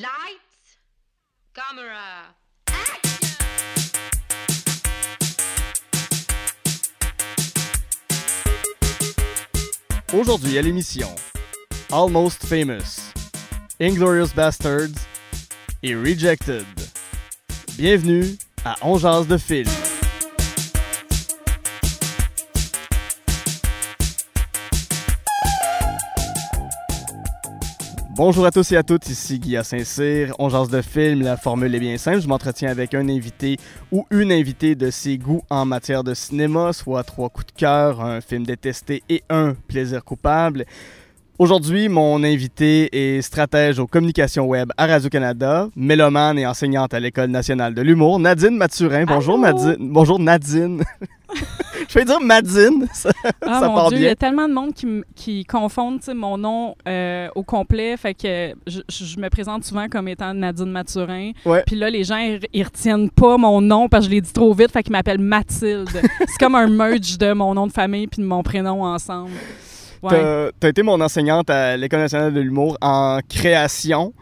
Lights, camera. Aujourd'hui à l'émission Almost Famous, Inglorious Bastards et Rejected. Bienvenue à On Jase de film. Bonjour à tous et à toutes, ici Guy Saint-Cyr. On jase de film, la formule est bien simple. Je m'entretiens avec un invité ou une invitée de ses goûts en matière de cinéma, soit trois coups de cœur, un film détesté et un plaisir coupable. Aujourd'hui, mon invité est stratège aux communications web à Radio-Canada, mélomane et enseignante à l'École nationale de l'humour, Nadine Mathurin. Bonjour Allô? Nadine. Bonjour Nadine. Je vais dire Madine, ça, Ah ça mon part Dieu, il y bien. a tellement de monde qui, confondent mon nom euh, au complet. Fait que je, je me présente souvent comme étant Nadine Mathurin. Ouais. Puis là, les gens, ils, ils retiennent pas mon nom parce que je l'ai dit trop vite. Fait qu'ils m'appellent Mathilde. C'est comme un merge de mon nom de famille puis de mon prénom ensemble. Ouais. Tu as été mon enseignante à l'École nationale de l'humour en création.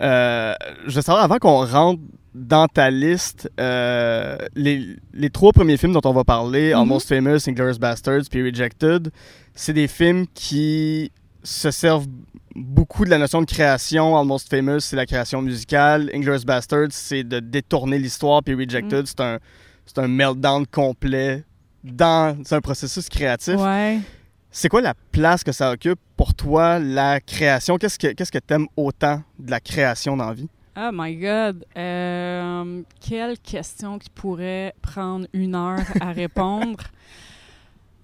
Euh, je savoir, avant qu'on rentre dans ta liste, euh, les, les trois premiers films dont on va parler, Mhm. Almost Famous, Inglourious Bastards puis Rejected, c'est des films qui se servent beaucoup de la notion de création. Almost Famous, c'est la création musicale. Inglourious Bastards, c'est de détourner l'histoire. Puis Rejected, c'est un, c'est un meltdown complet dans c'est un processus créatif. Ouais. C'est quoi la place que ça occupe pour toi, la création? Qu'est-ce que qu'est-ce que t'aimes autant de la création dans la vie? Oh my God. Euh, quelle question qui pourrait prendre une heure à répondre?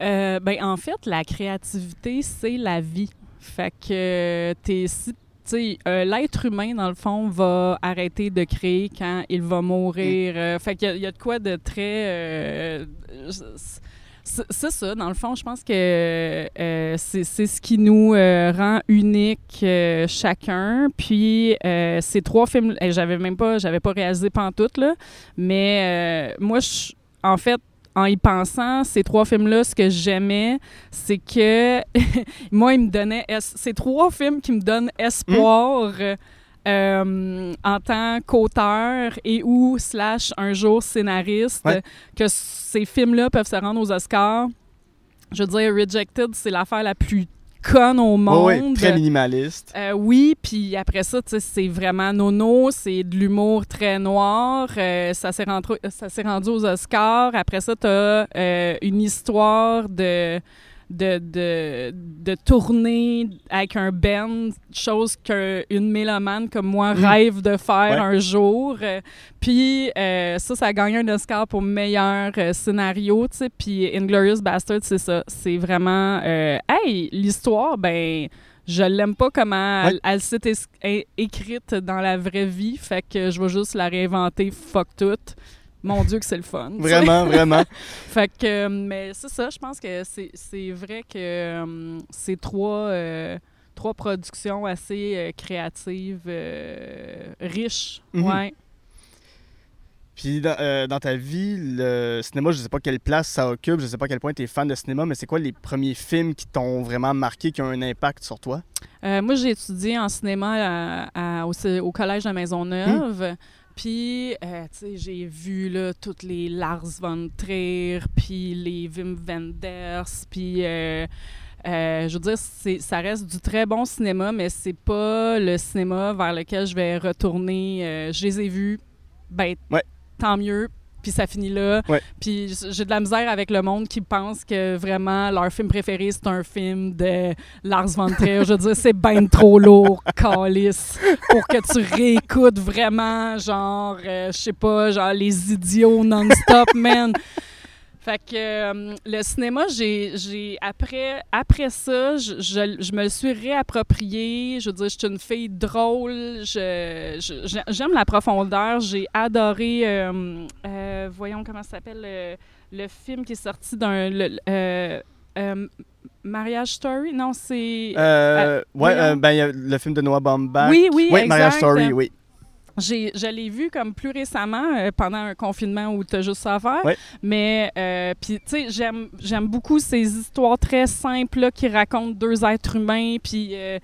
Euh, ben, en fait, la créativité, c'est la vie. Fait que t'es si. euh, l'être humain, dans le fond, va arrêter de créer quand il va mourir. Euh, fait qu'il y a- il y, a de quoi de très. euh, c'est ça, dans le fond, je pense que euh, c'est ce qui nous euh, rend uniques euh, chacun. Puis ces trois films, j'avais même pas, j'avais pas réalisé pantoute là, mais moi, je- en fait, en y pensant, ces trois films-là, ce que j'aimais, c'est que moi, ils me donnaient, es- ces trois films qui me donnent espoir. Euh, en tant qu'auteur et ou slash un jour scénariste, Ouais. que ces films-là peuvent se rendre aux Oscars. Je veux dire, Rejected, c'est l'affaire la plus conne au monde. Oui, très minimaliste. Euh, oui, puis après ça, c'est vraiment nono, c'est de l'humour très noir. euh, ça s'est rendu, ça s'est rendu aux Oscars. Après ça, tu as une histoire de, de, de, de tourner avec un band, chose qu'une mélomane comme moi Mm. rêve de faire Ouais. un jour. Euh, Puis euh, ça, ça a gagné un Oscar pour meilleur euh, scénario, tu sais. Puis Inglorious Bastard, c'est ça. C'est vraiment... euh, hey, l'histoire, ben... Je l'aime pas comment elle, Ouais. elle s'est écrite dans la vraie vie, fait que je vais juste la réinventer fuck tout. Mon Dieu que c'est le fun. Vraiment, vraiment. Fait que, euh, mais c'est ça, je pense que c'est vrai que euh, c'est trois, euh, trois productions assez euh, créatives, euh, riches. Mhm. Ouais. Puis dans, dans ta vie, le cinéma, je sais pas quelle place ça occupe, je sais pas à quel point tu es fan de cinéma, mais c'est quoi les premiers films qui t'ont vraiment marqué, qui ont un impact sur toi? Moi, j'ai étudié en cinéma à- à- au, collège de Maisonneuve. Puis, euh, tu sais, j'ai vu là, toutes les Lars von Trier, puis les Wim Wenders, puis... euh, euh, je veux dire, c'est- ça reste du très bon cinéma, mais c'est pas le cinéma vers lequel je vais retourner. Je les ai vus, ben, Ouais. tant mieux, puis ça finit là. Ouais. Puis j'ai de la misère avec le monde qui pense que vraiment leur film préféré, c'est un film de Lars von Trier. Je veux dire, c'est ben trop lourd, calice, pour que tu réécoutes vraiment, genre, euh, je sais pas, genre Les Idiots non-stop, man. Fait que euh, le cinéma, j'ai, j'ai après, après ça, je, je, je me le suis réapproprié. Je veux dire, je suis une fille drôle. Je, je- j'ai- j'aime la profondeur. J'ai adoré, euh, euh, voyons comment ça s'appelle, le, film qui est sorti d'un... le- Mariage Story? Non, c'est... Ouais, ben, il y a le film de Noah Baumbach. oui, oui, Oui, exact. Mariage Story, oui. J'ai, je l'ai vu comme plus récemment euh, pendant un confinement où tu as juste ça à faire. Mais, euh, puis, tu sais, j'aime, beaucoup ces histoires très simples là, qui racontent deux êtres humains. Puis, euh,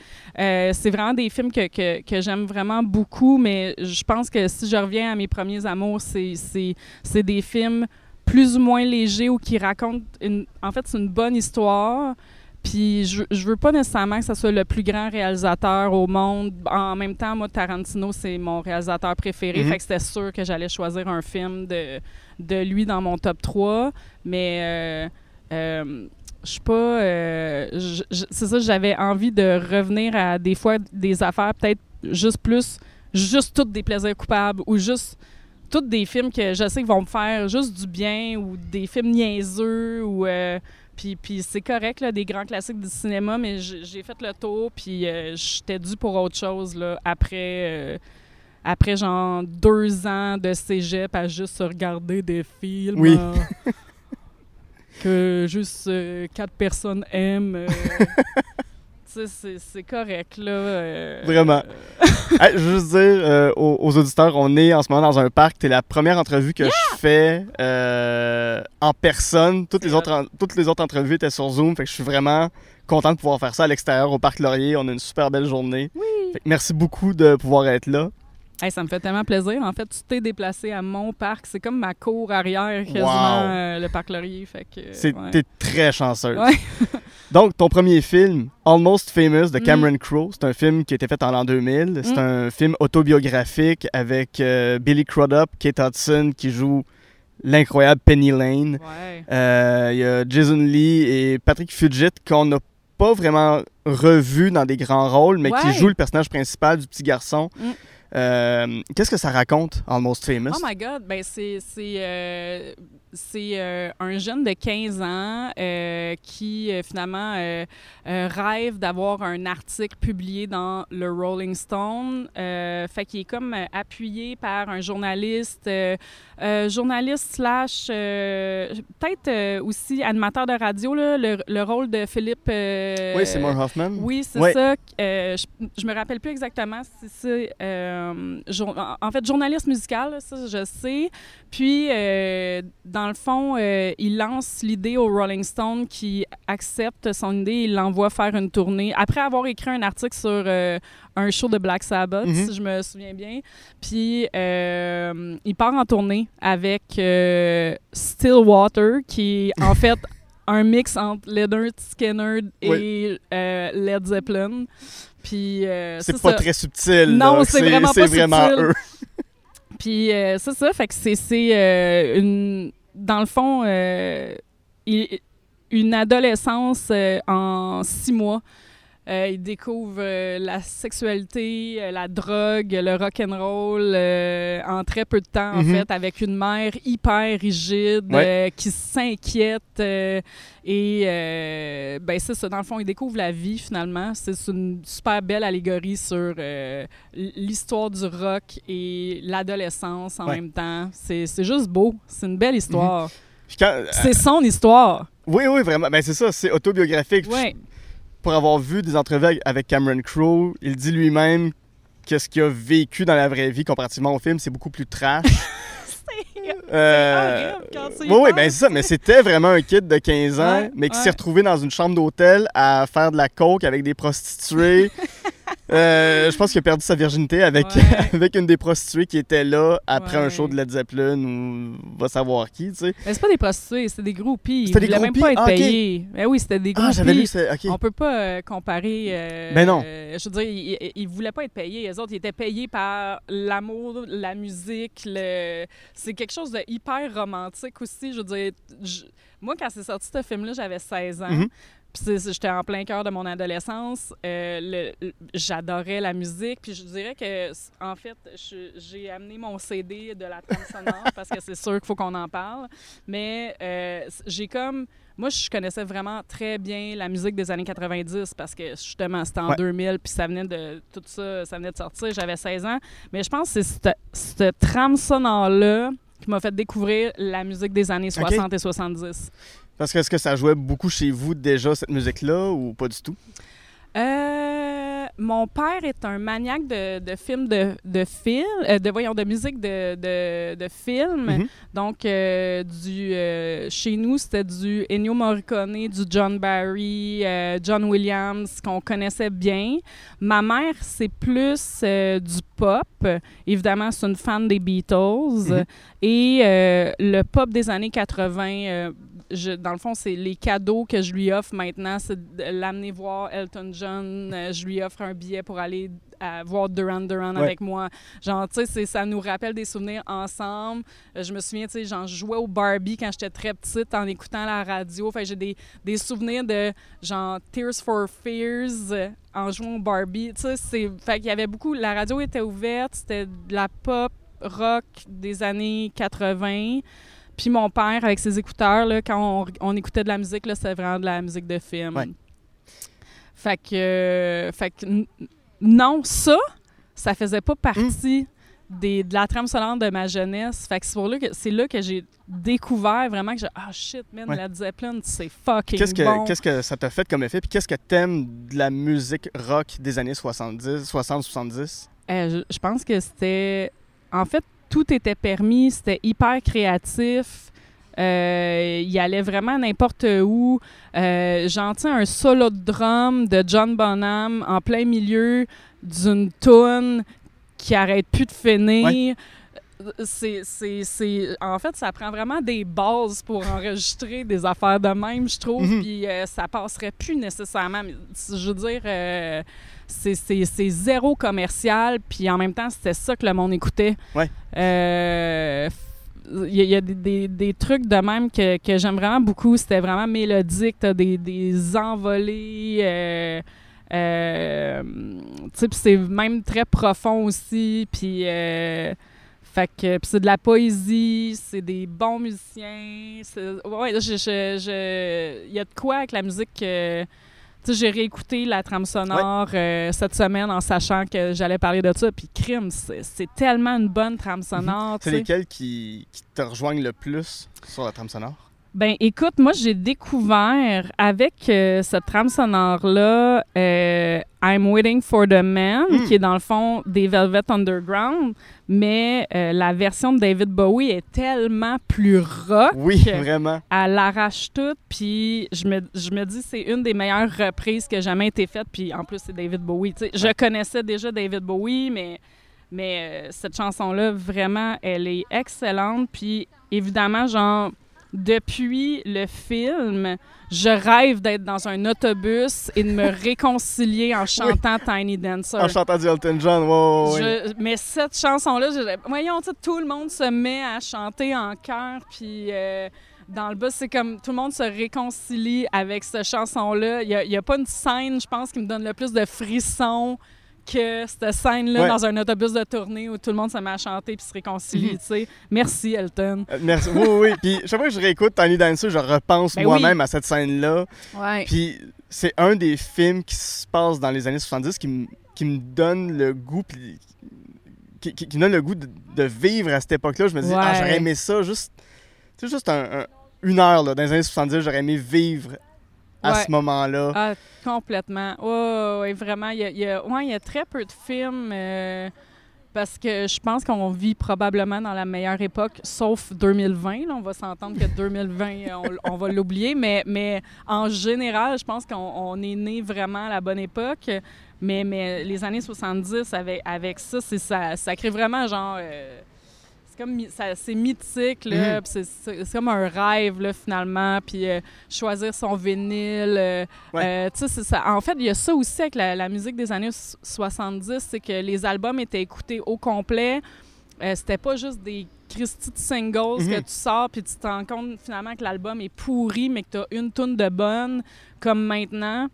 c'est vraiment des films que, que, que j'aime vraiment beaucoup. Mais je pense que si je reviens à mes premiers amours, c'est, c'est, c'est des films plus ou moins légers ou qui racontent. Une, en fait, c'est une bonne histoire. Puis je, je veux pas nécessairement que ce soit le plus grand réalisateur au monde. En même temps, moi, Tarantino, c'est mon réalisateur préféré. Mhm. Fait que c'était sûr que j'allais choisir un film de, de lui dans mon top 3. Mais euh, euh, je suis pas. euh, c'est ça, j'avais envie de revenir à des fois des affaires peut-être juste plus. Juste toutes des plaisirs coupables ou juste toutes des films que je sais qu'ils vont me faire juste du bien ou des films niaiseux ou. euh, puis, puis c'est correct, là, des grands classiques du cinéma, mais j'ai fait le tour, puis euh, j'étais dû pour autre chose, là, après, euh, après genre deux ans de cégep à juste regarder des films Oui. euh, que juste euh, quatre personnes aiment. euh. C'est- correct, là. euh, Vraiment. Hey, je veux juste dire euh, aux, aux auditeurs, on est en ce moment dans un parc. T'es la première entrevue que je fais euh, en personne. Toutes les, autres, en- toutes les autres entrevues étaient sur Zoom. Fait que je suis vraiment content de pouvoir faire ça à l'extérieur, au parc Laurier. On a une super belle journée. Oui. Fait que merci beaucoup de pouvoir être là. Hey, ça me fait tellement plaisir. En fait, tu t'es déplacé à mon parc. C'est comme ma cour arrière, quasiment, Wow. euh, le parc Laurier. Fait que, ouais. T'es très chanceuse. Ouais. Donc, ton premier film, Almost Famous, de Mm. Cameron Crowe, c'est un film qui a été fait en l'an 2000. C'est Mm. un film autobiographique avec euh, Billy Crudup, Kate Hudson qui joue l'incroyable Penny Lane. Ouais. Euh, Il y a Jason Lee et Patrick Fugit qu'on n'a pas vraiment revu dans des grands rôles, mais qui jouent le personnage principal du petit garçon. Mm. Euh, Qu'est-ce que ça raconte, Almost Famous? Oh my God! Ben, c'est c'est, euh, un jeune de 15 ans euh, qui, euh, finalement, rêve d'avoir un article publié dans le Rolling Stone. Fait qu'il est comme appuyé par un journaliste, journaliste slash, peut-être aussi animateur de radio, là, le, le rôle de Philippe... oui, c'est Seymour Hoffman. Oui, c'est ça. Je, je me rappelle plus exactement si c'est. en fait, journaliste musical, là, ça, je sais. Puis, euh, dans le fond, euh, il lance l'idée au Rolling Stone qui accepte son idée. Il l'envoie faire une tournée. Après avoir écrit un article sur euh, un show de Black Sabbath, Mhm. si je me souviens bien. Puis, euh, il part en tournée avec Stillwater, qui est en fait un mix entre Leonard Skinner et Led Zeppelin. Puis, C'est pas ça. très subtil. Non, c'est vraiment pas vraiment subtil. eux. Puis euh, c'est ça, fait que c'est c'est, euh, une dans le fond euh, une adolescence euh, en six mois. Euh, il découvre euh, la sexualité, euh, la drogue, le rock and roll en très peu de temps en Mhm. fait, avec une mère hyper rigide Ouais. qui s'inquiète et ben c'est ça. Dans le fond, il découvre la vie finalement. C'est une super belle allégorie sur l'histoire du rock et l'adolescence en Ouais. même temps. C'est juste beau. C'est une belle histoire. Puis quand- C'est son histoire. Oui, oui, vraiment. Ben, c'est ça, c'est autobiographique. Ouais. Pour avoir vu des entrevues avec- Cameron Crowe, il dit lui-même que ce qu'il a vécu dans la vraie vie comparativement au film, c'est beaucoup plus trash. Euh, horrible quand tu y oui, oui, ben c'est ça, mais c'était vraiment un kid de 15 ans, Ouais, mais qui ouais. s'est retrouvé dans une chambre d'hôtel à faire de la coke avec des prostituées. Euh, je pense qu'il a perdu sa virginité avec, Ouais. avec une des prostituées qui était là après un show de Led Zeppelin ou va savoir qui, tu sais. Mais c'est pas des prostituées, c'est des groupies. Ils C'était des même groupies? pas être Ah, payés. Ben oui, c'était des groupies. Ah, j'avais lu. On peut pas euh, comparer. euh, Ben non. je veux dire, ils, ils- ils voulaient pas être payés. Les autres, ils étaient payés par l'amour, la musique. Le... C'est quelque chose de hyper romantique aussi. Je veux dire, je- moi, quand c'est sorti ce film-là, j'avais 16 ans. Mhm. Puis j'étais en plein cœur de mon adolescence. Euh, J'adorais la musique. Puis je dirais que, en fait, j'ai amené mon CD de la trame sonore parce que c'est sûr qu'il faut qu'on en parle. Mais euh, j'ai comme. Moi, je connaissais vraiment très bien la musique des années 90 parce que justement, c'était en Ouais. 2000, puis ça venait de. Tout ça, ça venait de sortir. J'avais 16 ans. Mais je pense que c'est cette, cette trame sonore-là qui m'a fait découvrir la musique des années 60 et 70. Parce que est-ce que ça jouait beaucoup chez vous déjà, cette musique-là, ou pas du tout? Euh, mon père est un maniaque de, de films de, de film, euh, de voyons de musique de, de, de film. Mhm. Donc euh, du chez nous c'était du Ennio Morricone, du John Barry, John Williams qu'on connaissait bien. Ma mère c'est plus du pop. Évidemment c'est une fan des Beatles Mhm. et le pop des années 80. Je- dans le fond, c'est les cadeaux que je lui offre maintenant, c'est l'amener voir Elton John. Euh, je lui offre un billet pour aller à voir Duran Duran Ouais. avec moi. Genre, tu sais, ça nous rappelle des souvenirs ensemble. Euh, je me souviens, tu sais, genre, je jouais au Barbie quand j'étais très petite en écoutant la radio. Fait j'ai des, des souvenirs de, genre, Tears for Fears euh, en jouant au Barbie. Tu sais, c'est... Fait qu'il y avait beaucoup... La radio était ouverte, c'était de la pop rock des années 80. Puis mon père, avec ses écouteurs, là, quand on, on écoutait de la musique, c'était vraiment de la musique de film. Ouais. Fait que, euh, fait que non, ça, ça faisait pas partie des, de la trame sonore de ma jeunesse. Fait que c'est pour là que c'est là que j'ai découvert vraiment que j'ai ah shit man, Ouais. Led Zeppelin, c'est fucking Qu'est-ce que, bon. qu'est-ce que ça t'a fait comme effet? Puis qu'est-ce que t'aimes de la musique rock des années 70, 60-70? Euh, je, je pense que c'était. En fait, tout était permis, c'était hyper créatif. Euh, il allait vraiment n'importe où. Euh, J'entends un solo de drum de John Bonham en plein milieu d'une tune qui arrête plus de finir. C'est, En fait, ça prend vraiment des bases pour enregistrer des affaires de même, je trouve. Mhm. Puis euh, ça passerait plus nécessairement. Je veux dire, euh, c'est, zéro commercial. Puis en même temps, c'était ça que le monde écoutait. Ouais. Euh, il y a, il y a des, des- des trucs de même que, que j'aime vraiment beaucoup. C'était vraiment mélodique. T'as des, des envolées. euh, euh, tu sais, puis c'est même très profond aussi. Puis. euh, fait que puis c'est de la poésie, c'est des bons musiciens. Ouais, je, je, je- il y a de quoi avec la musique. Que- tu sais, j'ai réécouté la trame sonore euh, cette semaine en sachant que j'allais parler de ça. Puis crime, c'est tellement une bonne trame sonore. tu C'est lesquels qui, qui te rejoignent le plus sur la trame sonore? Ben, écoute, moi, j'ai découvert avec euh, cette trame sonore-là euh, I'm Waiting for the Man, Mm. qui est dans le fond des Velvet Underground, mais euh, la version de David Bowie est tellement plus rock. Oui, vraiment. Elle l'arrache toute, puis je me, je me dis c'est une des meilleures reprises qui a jamais été faite, puis en plus, c'est David Bowie. Je connaissais déjà David Bowie, mais, mais euh, cette chanson-là, vraiment, elle est excellente, puis évidemment, genre depuis le film, je rêve d'être dans un autobus et de me réconcilier en chantant Tiny Dancer. En chantant du Elton John. Je- mais cette chanson-là, voyons, tout le monde se met à chanter en chœur, puis euh, dans le bus, c'est comme tout le monde se réconcilie avec cette chanson-là. Il n'y a, pas une scène, je pense, qui me donne le plus de frissons que cette scène-là Ouais. dans un autobus de tournée où tout le monde se met à chanter puis se réconcilie, Mhm. tu sais. Merci, Elton. Euh, Merci. Oui, oui. Puis chaque fois que je réécoute Tiny Dancer, je repense Ben moi-même à cette scène-là. Ouais. Puis c'est un des films qui se passe dans les années 70 qui, me- qui me donne le goût, puis qui, qui- qui me donne le goût de, de vivre à cette époque-là. Je me dis, ah, Ouais. j'aurais aimé ça, juste, juste un- un- une heure là, dans les années 70, j'aurais aimé vivre à Ouais. ce moment-là. Ah, complètement. Ouais, ouais, vraiment. Il y a, il y a- ouais, il y a très peu de films euh, parce que je pense qu'on vit probablement dans la meilleure époque, sauf 2020. là. on va s'entendre que 2020, euh, on, on va l'oublier. Mais, mais en général, je pense qu'on on est né vraiment à la bonne époque. Mais, mais les années 70, avec, avec ça, ça, ça crée vraiment genre. euh, comme c'est mythique là, Mhm. c'est- comme un rêve là finalement puis euh, choisir son vinyle euh, Ouais. euh, ça. En fait, il y a ça aussi avec la, la musique des années so- 70, c'est que les albums étaient écoutés au complet. C'était pas juste des Christy de singles Mhm. que tu sors puis tu te rends compte finalement que l'album est pourri, mais que tu as une tonne de bonne, comme maintenant.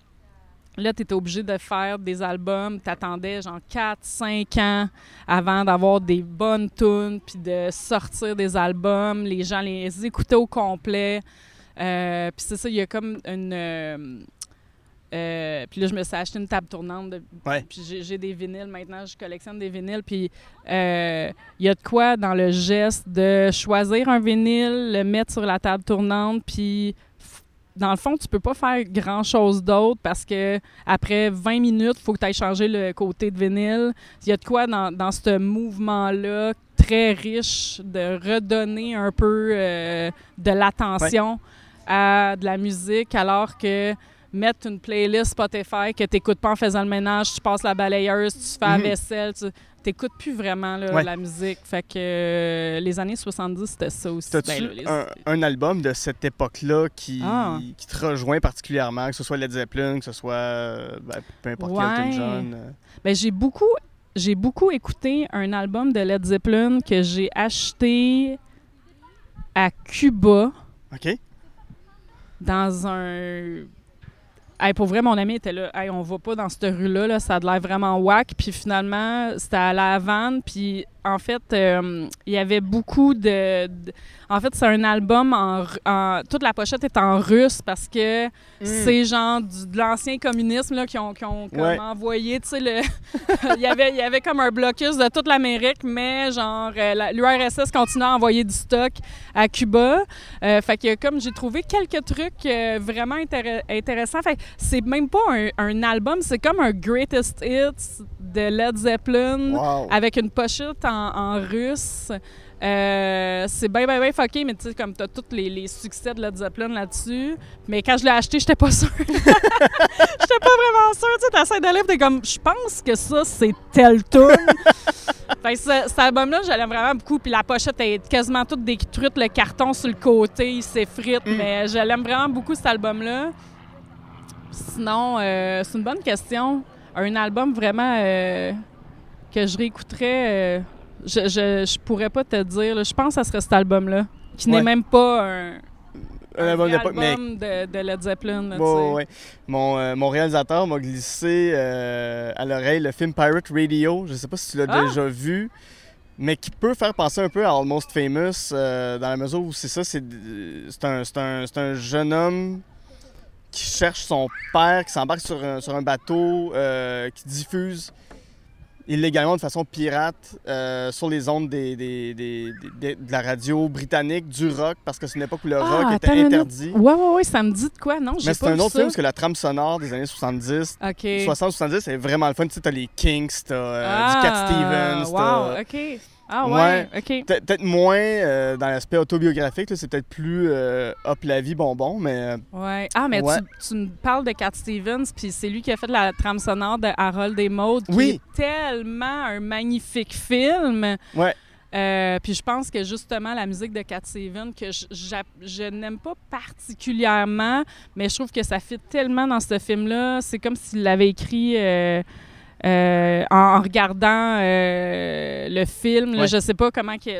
Là, tu étais obligé de faire des albums. Tu attendais genre 4-5 ans avant d'avoir des bonnes tunes puis de sortir des albums. Les gens les écoutaient au complet. Euh, puis c'est ça, il y a comme une. euh, euh, puis là, je me suis acheté une table tournante. de- Ouais. Puis j'ai, des vinyles maintenant, je collectionne des vinyles. Puis euh, il y a de quoi dans le geste de choisir un vinyle, le mettre sur la table tournante, puis dans le fond, tu peux pas faire grand-chose d'autre parce que après 20 minutes, il faut que tu ailles changer le côté de vinyle. Il y a de quoi dans, dans ce mouvement-là très riche de redonner un peu euh, de l'attention à de la musique alors que mettre une playlist Spotify que tu n'écoutes pas en faisant le ménage, tu passes la balayeuse, tu fais la Mhm. vaisselle, tu n'écoutes plus vraiment là, Ouais. la musique. Fait que euh, les années 70, c'était ça aussi. T'as-tu Ben, les- un, un album de cette époque-là qui, Ah. qui te rejoint particulièrement, que ce soit Led Zeppelin, que ce soit euh, ben, peu importe quel Elton Ouais. John? euh? Ben, j'ai beaucoup, j'ai beaucoup écouté un album de Led Zeppelin que j'ai acheté à Cuba OK? dans un. Hey, pour vrai, mon ami était là. Hey, on va pas dans cette rue-là, là, ça a l'air vraiment whack. Puis finalement, c'était à La Havane. Puis en fait, euh, il y avait beaucoup de. de- En fait, c'est un album en, Toute la pochette est en russe parce que c'est genre du- de l'ancien communisme là, qui ont, qui ont comme Ouais. envoyé, tu sais, le... il, y avait, il y avait comme un blocus de toute l'Amérique, mais genre euh, l'URSS continuait à envoyer du stock à Cuba. Euh, fait que comme j'ai trouvé quelques trucs vraiment intér- intéressants. Fait c'est même pas un, un album, c'est comme un greatest hits de Led Zeppelin Wow. avec une pochette en, en russe. Euh, c'est bien, bien, bien fucké, mais tu sais, comme t'as tous les, les succès de Led Zeppelin là-dessus. Mais quand je l'ai acheté, j'étais pas sûre. j'étais pas vraiment sûre. Tu sais, t'essaies de lire, t'es comme, je pense que ça, c'est tel tune. fait que ce- cet album-là, je l'aime vraiment beaucoup. Puis la pochette est quasiment toute détruite. Le carton sur le côté, il s'effrite. Mm. Mais je l'aime vraiment beaucoup, cet album-là. Sinon, euh, c'est une bonne question. Un album vraiment euh, que je réécouterais, euh, je, je, je pourrais pas te dire. là. Je pense que ça serait cet album-là, qui Ouais. n'est même pas un, Un album mais de, de Led Zeppelin. là, Ouais, ouais. Mon, euh, mon réalisateur m'a glissé euh, à l'oreille le film Pirate Radio. Je sais pas si tu l'as Ah! déjà vu, mais qui peut faire penser un peu à Almost Famous euh, dans la mesure où c'est ça, c'est c'est un, c'est un, c'est un jeune homme qui cherche son père, qui s'embarque sur un, sur un bateau, euh, qui diffuse illégalement de façon pirate euh, sur les ondes des, des- des- des- de la radio britannique, du rock, parce que c'est une époque où le Ah, rock était interdit. Ouais, ouais, ouais, ça me dit de quoi? Non, j'ai Mais c'est un autre ça. film parce que la trame sonore des années 70, OK. 60-70, est vraiment le fun. Tu sais, t'as les Kings, t'as euh, ah, du Cat Stevens, Wow, OK. Ah ouais, OK. Peut- Peut-être moins euh, dans l'aspect autobiographique, là, c'est peut-être plus euh, hop la vie bonbon, mais euh, Ouais. Ah, mais Ouais. tu, tu me parles de Cat Stevens, puis c'est lui qui a fait la trame sonore de Harold et Maude, qui Oui. est tellement un magnifique film. Ouais. Euh, puis je pense que justement la musique de Cat Stevens que je, j'a- je n'aime pas particulièrement, mais je trouve que ça fit tellement dans ce film-là. C'est comme s'il l'avait écrit euh, en, en regardant euh, le film. Là, Ouais. Je sais pas comment que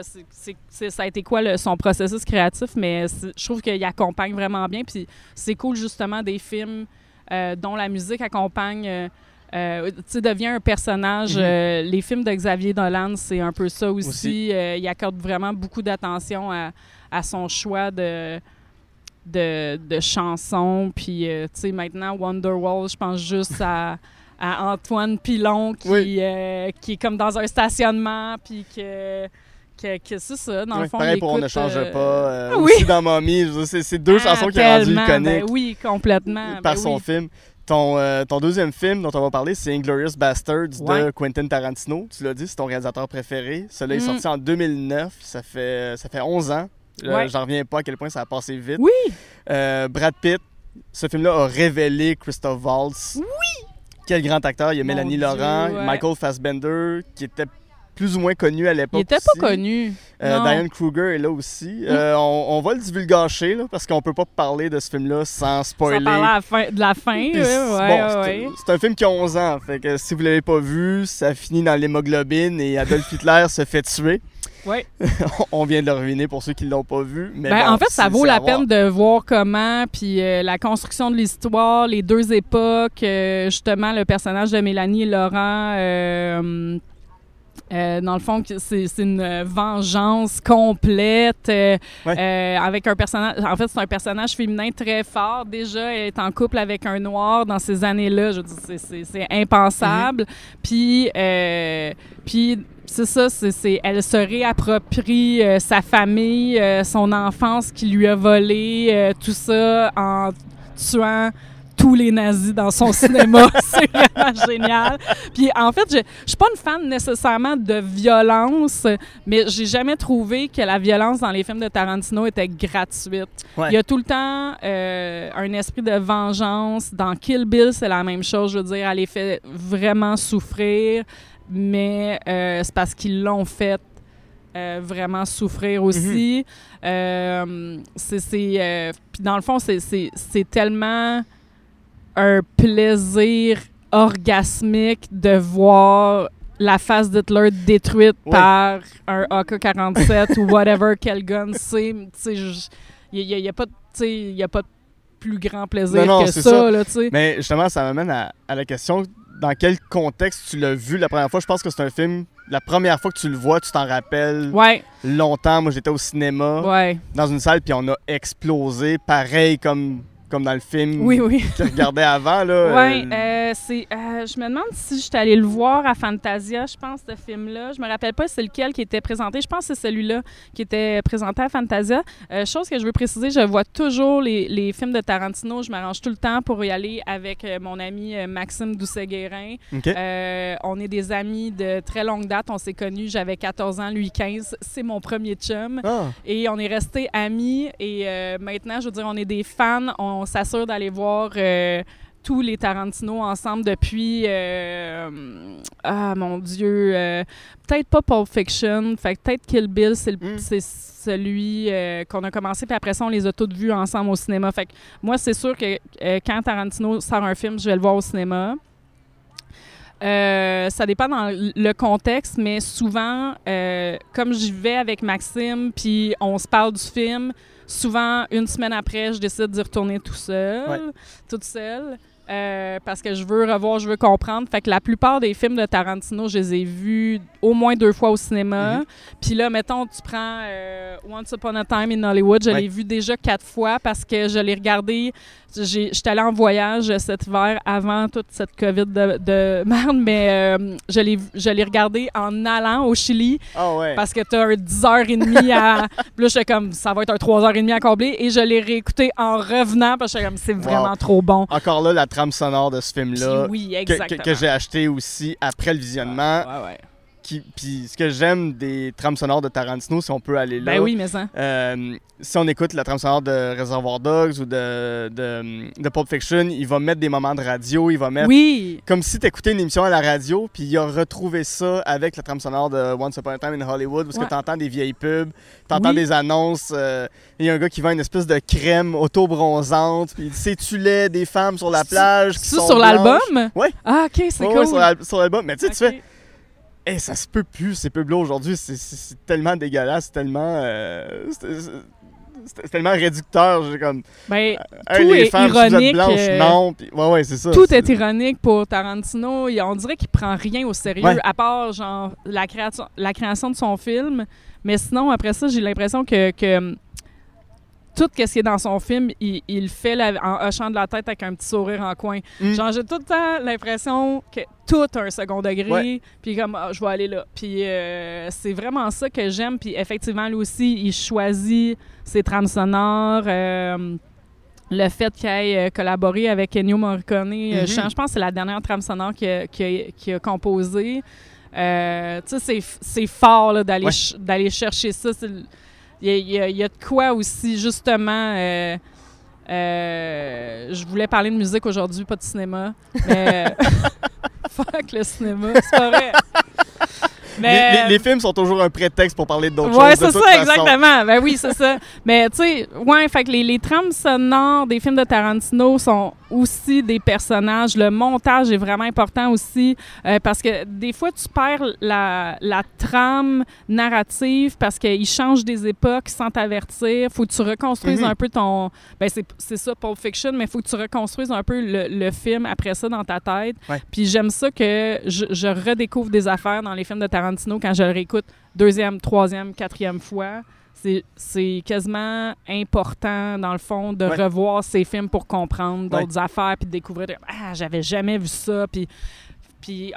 ça a été quoi le- son processus créatif, mais je trouve qu'il accompagne vraiment bien. Puis c'est cool justement des films euh, dont la musique accompagne. tu sais, devient un personnage. Mhm. Les films de Xavier Dolan, c'est un peu ça aussi. Aussi. Il accorde vraiment beaucoup d'attention à, à son choix de, de, de chansons. Puis, tu sais, maintenant, Wonderwall, je pense juste à, à Antoine Pilon qui, Oui. euh, qui est comme dans un stationnement, puis que, que, que c'est ça, dans le fond. pareil il pour On ne change euh, pas. euh, oui. Aussi dans Mommy, c'est deux ah, chansons qui ont rendu tellement, iconiques ben oui, complètement. par ben son oui. film. Ton, euh, ton deuxième film dont on va parler, c'est Inglorious Bastards de. Quentin Tarantino. Tu l'as dit, c'est ton réalisateur préféré. Celui-là est Mm. sorti en 2009. Ça fait, ça fait 11 ans. Ouais. J'en reviens pas à quel point ça a passé vite. Oui, Brad Pitt, ce film-là a révélé Christophe Waltz. Oui! Quel grand acteur. Il y a Mon Mélanie Dieu, Laurent, ouais. Michael Fassbender, qui était plus ou moins connu à l'époque. il était aussi. pas connu. Euh. Diane Kruger est là aussi. Euh, on, on va le divulgacher là, parce qu'on peut pas parler de ce film-là sans spoiler. à la fin, de la fin, Puis ouais, bon, ouais. C'est un film qui a 11 ans, fait que si vous l'avez pas vu, ça finit dans l'hémoglobine et Adolf Hitler se fait tuer. Ouais. on vient de le ruiner pour ceux qui l'ont pas vu. Mais Ben, bon, en fait, ça vaut la peine de voir comment, puis euh, la construction de l'histoire, les deux époques, euh, justement, le personnage de Mélanie et Laurent. euh, euh, dans le fond, c'est une vengeance complète euh, Ouais. euh, avec un personnage. En fait, c'est un personnage féminin très fort. Déjà, elle est en couple avec un noir dans ces années-là. Je c'est- c'est impensable. Puis, puis c'est ça, c'est, elle se réapproprie euh, sa famille, euh, son enfance qui lui a volé, euh, tout ça en tuant tous les nazis dans son cinéma. c'est vraiment génial. Puis en fait, je, je suis pas une fan nécessairement de violence, mais j'ai jamais trouvé que la violence dans les films de Tarantino était gratuite. Ouais. Il y a tout le temps euh, un esprit de vengeance. Dans Kill Bill, c'est la même chose. Je veux dire, elle les fait vraiment souffrir, mais euh, c'est parce qu'ils l'ont fait euh, vraiment souffrir aussi. Euh, c'est, c'est, puis dans le fond, c'est, tellement un plaisir orgasmique de voir la face d'Hitler détruite par un AK-47 ou whatever quel gun c'est. Il n'y a, y a pas de- tu sais, il y a pas de plus grand plaisir Non, non, que ça, ça. là. Mais justement, ça m'amène à, à la question dans quel contexte tu l'as vu la première fois? Je pense que c'est un film. La première fois que tu le vois, tu t'en rappelles Ouais, longtemps. Moi, j'étais au cinéma ouais. dans une salle, puis on a explosé, pareil comme, comme dans le film Oui, oui. que je regardais avant. Là, Ouais, Euh, euh, c'est. euh, je me demande si je suis allée le voir à Fantasia, je pense, ce film-là. Je me rappelle pas c'est lequel qui était présenté. Je pense que c'est celui-là qui était présenté à Fantasia. Euh, chose que je veux préciser, je vois toujours les, les films de Tarantino. Je m'arrange tout le temps pour y aller avec mon ami Maxime Doucet-Guérin. On est des amis de très longue date. On s'est connus, j'avais 14 ans, lui 15. C'est mon premier chum. Ah, Et on est restés amis. Et maintenant, je veux dire, on est des fans. On s'assure d'aller voir euh, tous les Tarantino ensemble depuis. euh, ah, mon Dieu. euh, peut-être pas Pulp Fiction. Fait que peut-être Kill Bill, c'est le- Mm. c'est celui euh, qu'on a commencé. Puis après ça, on les a toutes vus ensemble au cinéma. Fait que moi, c'est sûr que quand Tarantino sort un film, je vais le voir au cinéma. Ça dépend dans le contexte, mais souvent, comme j'y vais avec Maxime, puis on se parle du film, souvent, une semaine après, je décide d'y retourner tout seul, Ouais. toute seule, euh, parce que je veux revoir, je veux comprendre. Fait que la plupart des films de Tarantino, je les ai vus au moins deux fois au cinéma. Mhm. Puis là, mettons, tu prends euh, Once Upon a Time in Hollywood, je Ouais. l'ai vu déjà quatre fois parce que je l'ai regardé. J'étais allée en voyage cet hiver avant toute cette COVID de, de merde, mais euh, je l'ai regardé en allant au Chili ah ouais. parce que t'as un 10h30 à. Puis là, j'étais comme, ça va être un 3h30 à combler. Et je l'ai réécouté en revenant parce que j'étais comme, c'est vraiment trop bon. Encore là, la trame sonore de ce film-là. oui, que- que, exactement. que j'ai acheté aussi après le visionnement. Ouais, ouais. Qui, puis ce que j'aime des trames sonores de Tarantino, si on peut aller là, Ben oui, mais ça. Euh, si on écoute la trame sonore de Reservoir Dogs ou de, de, de Pulp Fiction, il va mettre des moments de radio, il va mettre... Oui. Comme si tu écoutais une émission à la radio, puis il a retrouvé ça avec la trame sonore de Once Upon a Time in Hollywood, parce Ouais. que t'entends des vieilles pubs, t'entends Oui. des annonces, euh, il y a un gars qui vend une espèce de crème auto-bronzante, puis il dit, c'est-tu lait des femmes sur la plage C'est sur l'album? Ouais. Ah, OK, c'est cool. ouais, sur l'al- sur l'album. Mais tu sais, tu fais, Hey, ça se peut plus, ces pubs-là aujourd'hui. C'est- tellement dégueulasse, c'est tellement. euh, c'est- tellement réducteur. J'ai comme. Ben, Hey, Tout les est femmes, ironique, blanches, euh, non. Ouais, ouais, c'est ça. tout est ironique pour Tarantino. Il- On dirait qu'il prend rien au sérieux, Ouais. à part genre la création, la création de son film. Mais sinon, après ça, j'ai l'impression que, que tout ce qui est dans son film, il, il le fait en hochant de la tête avec un petit sourire en coin. Mm. Genre, j'ai tout le temps l'impression que tout a un second degré, Ouais. puis comme, ah, je vais aller là. Puis euh, c'est vraiment ça que j'aime. Puis effectivement, lui aussi, il choisit ses trames sonores. euh, le fait qu'il ait euh, collaboré avec Ennio Morricone, Mhm. je, je pense que c'est la dernière trame sonore qu'il a, composée. Euh, tu sais, c'est- fort là, d'aller Ouais. ch- d'aller chercher ça. Il y, a- de quoi aussi, justement. euh, euh, je voulais parler de musique aujourd'hui, pas de cinéma. Mais. Fuck le cinéma, c'est pas vrai. Les, Mais, les- les films sont toujours un prétexte pour parler d'autres Ouais, choses. c'est de toute ça, façon. exactement. Ben oui, c'est ça. Mais tu sais, ouais, fait que les, les trames sonores des films de Tarantino sont aussi des personnages. Le montage est vraiment important aussi euh, parce que des fois, tu perds la, la trame narrative parce qu'ils changent des époques sans t'avertir. Faut que tu reconstruises Mhm. un peu ton... Ben c'est c'est ça, Pulp Fiction, mais faut que tu reconstruises un peu le, le film après ça dans ta tête. Ouais. Puis j'aime ça que je, je redécouvre des affaires dans les films de Tarantino quand je le réécoute deuxième, troisième, quatrième fois. C'est- quasiment important, dans le fond, de Ouais. revoir ces films pour comprendre Ouais. d'autres affaires puis de découvrir. Ah, j'avais jamais vu ça. Puis, puis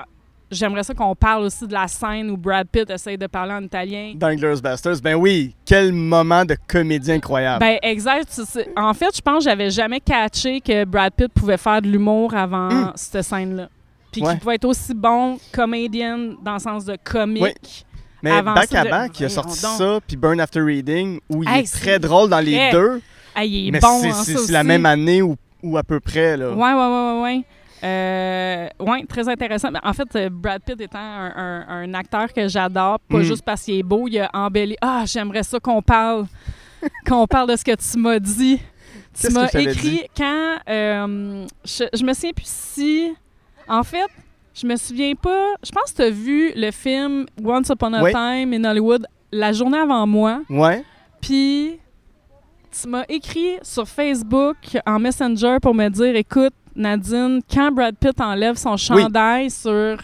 j'aimerais ça qu'on parle aussi de la scène où Brad Pitt essaye de parler en italien. Dans Inglourious Basterds, ben oui, quel moment de comédie incroyable. Ben exact. En fait, je pense que j'avais jamais catché que Brad Pitt pouvait faire de l'humour avant Mm. cette scène-là. Puis Ouais. qu'il pouvait être aussi bon comédien dans le sens de comique. Oui. Mais avant back à back, il a sorti donc. ça, puis Burn After Reading, où il Hey, est très drôle dans les vrai. deux. Hey, il est Mais bon c'est- la même année ou, ou à peu près, là. Ouais, ouais, ouais, ouais, ouais. Euh, ouais, très intéressant. En fait, euh, Brad Pitt étant un, un- un acteur que j'adore, pas Mm. juste parce qu'il est beau, il a embelli. Ah, j'aimerais ça qu'on parle, qu'on parle de ce que tu m'as dit. Tu m'as écrit dit? quand. euh, je, je me souviens plus si. En fait, je me souviens pas. Je pense que tu as vu le film Once Upon a Oui. Time in Hollywood la journée avant moi. Ouais. Puis, tu m'as écrit sur Facebook en Messenger pour me dire écoute, Nadine, quand Brad Pitt enlève son chandail sur.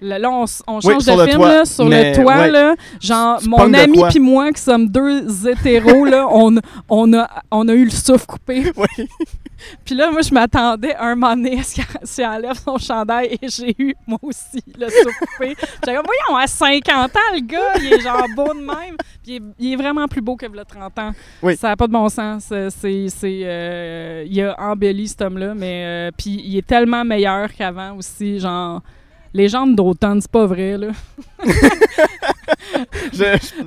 Là, on, change de film toit. là, sur le toit. ouais. Là, genre, mon ami puis moi, qui sommes deux hétéros, là, on, on, a, on a eu le souffle coupé. Oui. Puis là, moi, je m'attendais un moment donné à ce qu'il s'il enlève son chandail et j'ai eu, moi aussi, le souffle coupé. J'étais comme, voyons, à 50 ans, le gars, il est genre beau de même. Puis il est, il est vraiment plus beau que le 30 ans. Oui. Ça n'a pas de bon sens. C'est, c'est, c'est, euh, il a embelli cet homme-là, mais euh, puis il est tellement meilleur qu'avant aussi. Genre, légende d'automne, c'est pas vrai, là.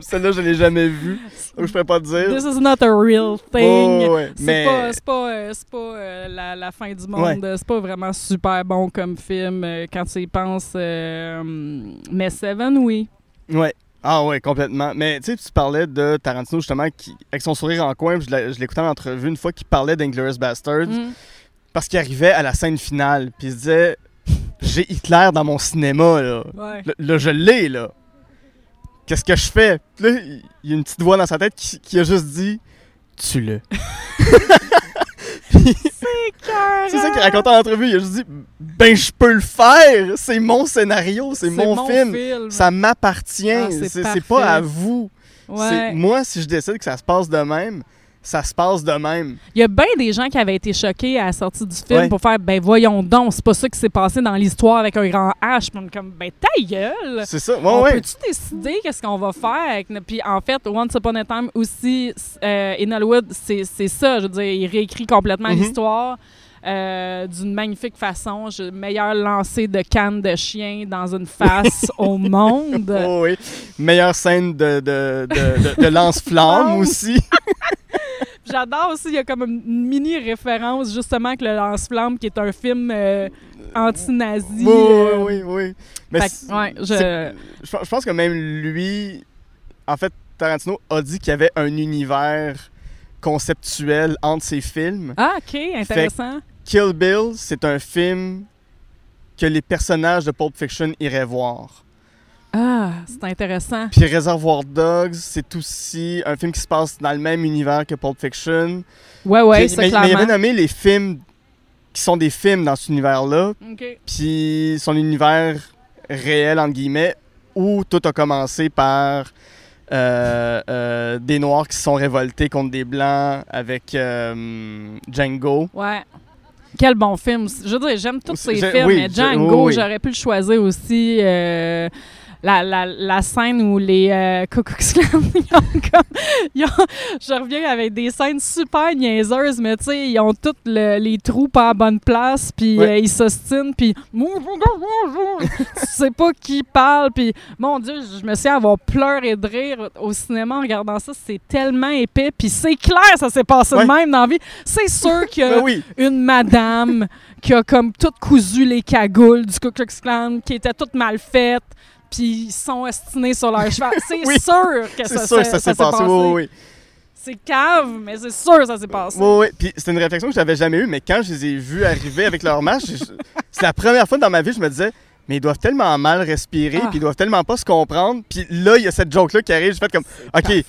Celle-là, je l'ai jamais vue. Donc, je pourrais pas te dire. This is not a real thing. Oh, ouais. C'est Mais pas, c'est pas, euh, c'est pas euh, la, la fin du monde. C'est pas vraiment super bon comme film euh, quand tu y penses. mais Seven, oui. Ouais. Ah ouais, complètement. Mais tu sais, tu parlais de Tarantino justement qui, avec son sourire en coin, je l'écoutais en entrevue une fois qu'il parlait d'Inglourious Basterds Mm. parce qu'il arrivait à la scène finale, puis il se disait j'ai Hitler dans mon cinéma là. Ouais. Là, je l'ai là. Qu'est-ce que je fais? Puis là, il y a une petite voix dans sa tête qui, qui a juste dit tue-le. C'est ça qu'il racontait en entrevue. Il a juste dit Ben, je peux le faire. C'est mon scénario, c'est mon, film. Ça m'appartient. Ah, c'est pas à vous. Ouais. Moi, si je décide que ça se passe de même, ça se passe de même. Il y a bien des gens qui avaient été choqués à la sortie du film Ouais. pour faire ben voyons donc, c'est pas ça qui s'est passé dans l'histoire avec un grand H. Comme ben ta gueule. C'est ça. Ouais, on ouais. peut-tu décider qu'est-ce qu'on va faire? Avec... Puis en fait, Once Upon a Time aussi, euh, in Hollywood, c'est ça. Je veux dire, il réécrit complètement Mhm. l'histoire euh, d'une magnifique façon. Je, meilleur lancer de canne de chien dans une face au monde. Oh, oui. Meilleure scène de, de, de, lance-flamme Flamme. aussi. J'adore aussi, il y a comme une mini référence justement avec le lance-flamme qui est un film euh, anti-nazi. Oui, euh, oui, oui, oui. Mais que, ouais, je je pense que même lui, en fait, Tarantino a dit qu'il y avait un univers conceptuel entre ses films. Ah, OK, intéressant. Kill Bill, c'est un film que les personnages de Pulp Fiction iraient voir. Ah, c'est intéressant. Puis Reservoir Dogs, c'est aussi un film qui se passe dans le même univers que Pulp Fiction. Ouais, ouais, c'est mais, mais il avait clairement. nommé les films qui sont des films dans cet univers-là, OK. puis son univers réel, entre guillemets, où tout a commencé par euh, euh, des Noirs qui se sont révoltés contre des Blancs avec euh, Django. Ouais. Quel bon film. Je veux dire, j'aime tous ces films, oui, mais Django, oui. j'aurais pu le choisir aussi. La, la, la scène où les euh, ils ont comme... ils ont- je reviens avec des scènes super niaiseuses, mais tu sais, ils ont tous le- les trous pas à bonne place, puis euh, ils s'ostinent, puis... tu sais pas qui parle, puis mon Dieu, je me suis avoir pleuré de rire au cinéma en regardant ça. C'est tellement épais, puis c'est clair, ça s'est passé de même dans la vie. C'est sûr que Ben oui, une madame qui a comme tout cousu les cagoules du Ku Klux Klan, qui étaient toutes mal faites, puis ils sont ostinés sur leur cheval. C'est Oui, sûr que c'est ça, sûr que ça s'est passé. Oui, oui, C'est cave, mais c'est sûr que ça s'est passé. oui. oui. Puis c'est une réflexion que j'avais jamais eue, mais quand je les ai vus arriver avec leur je- c'est la première fois dans ma vie que je me disais, mais ils doivent tellement mal respirer, Ah. puis ils doivent tellement pas se comprendre. Puis là, il y a cette joke-là qui arrive, j'ai fait comme, OK.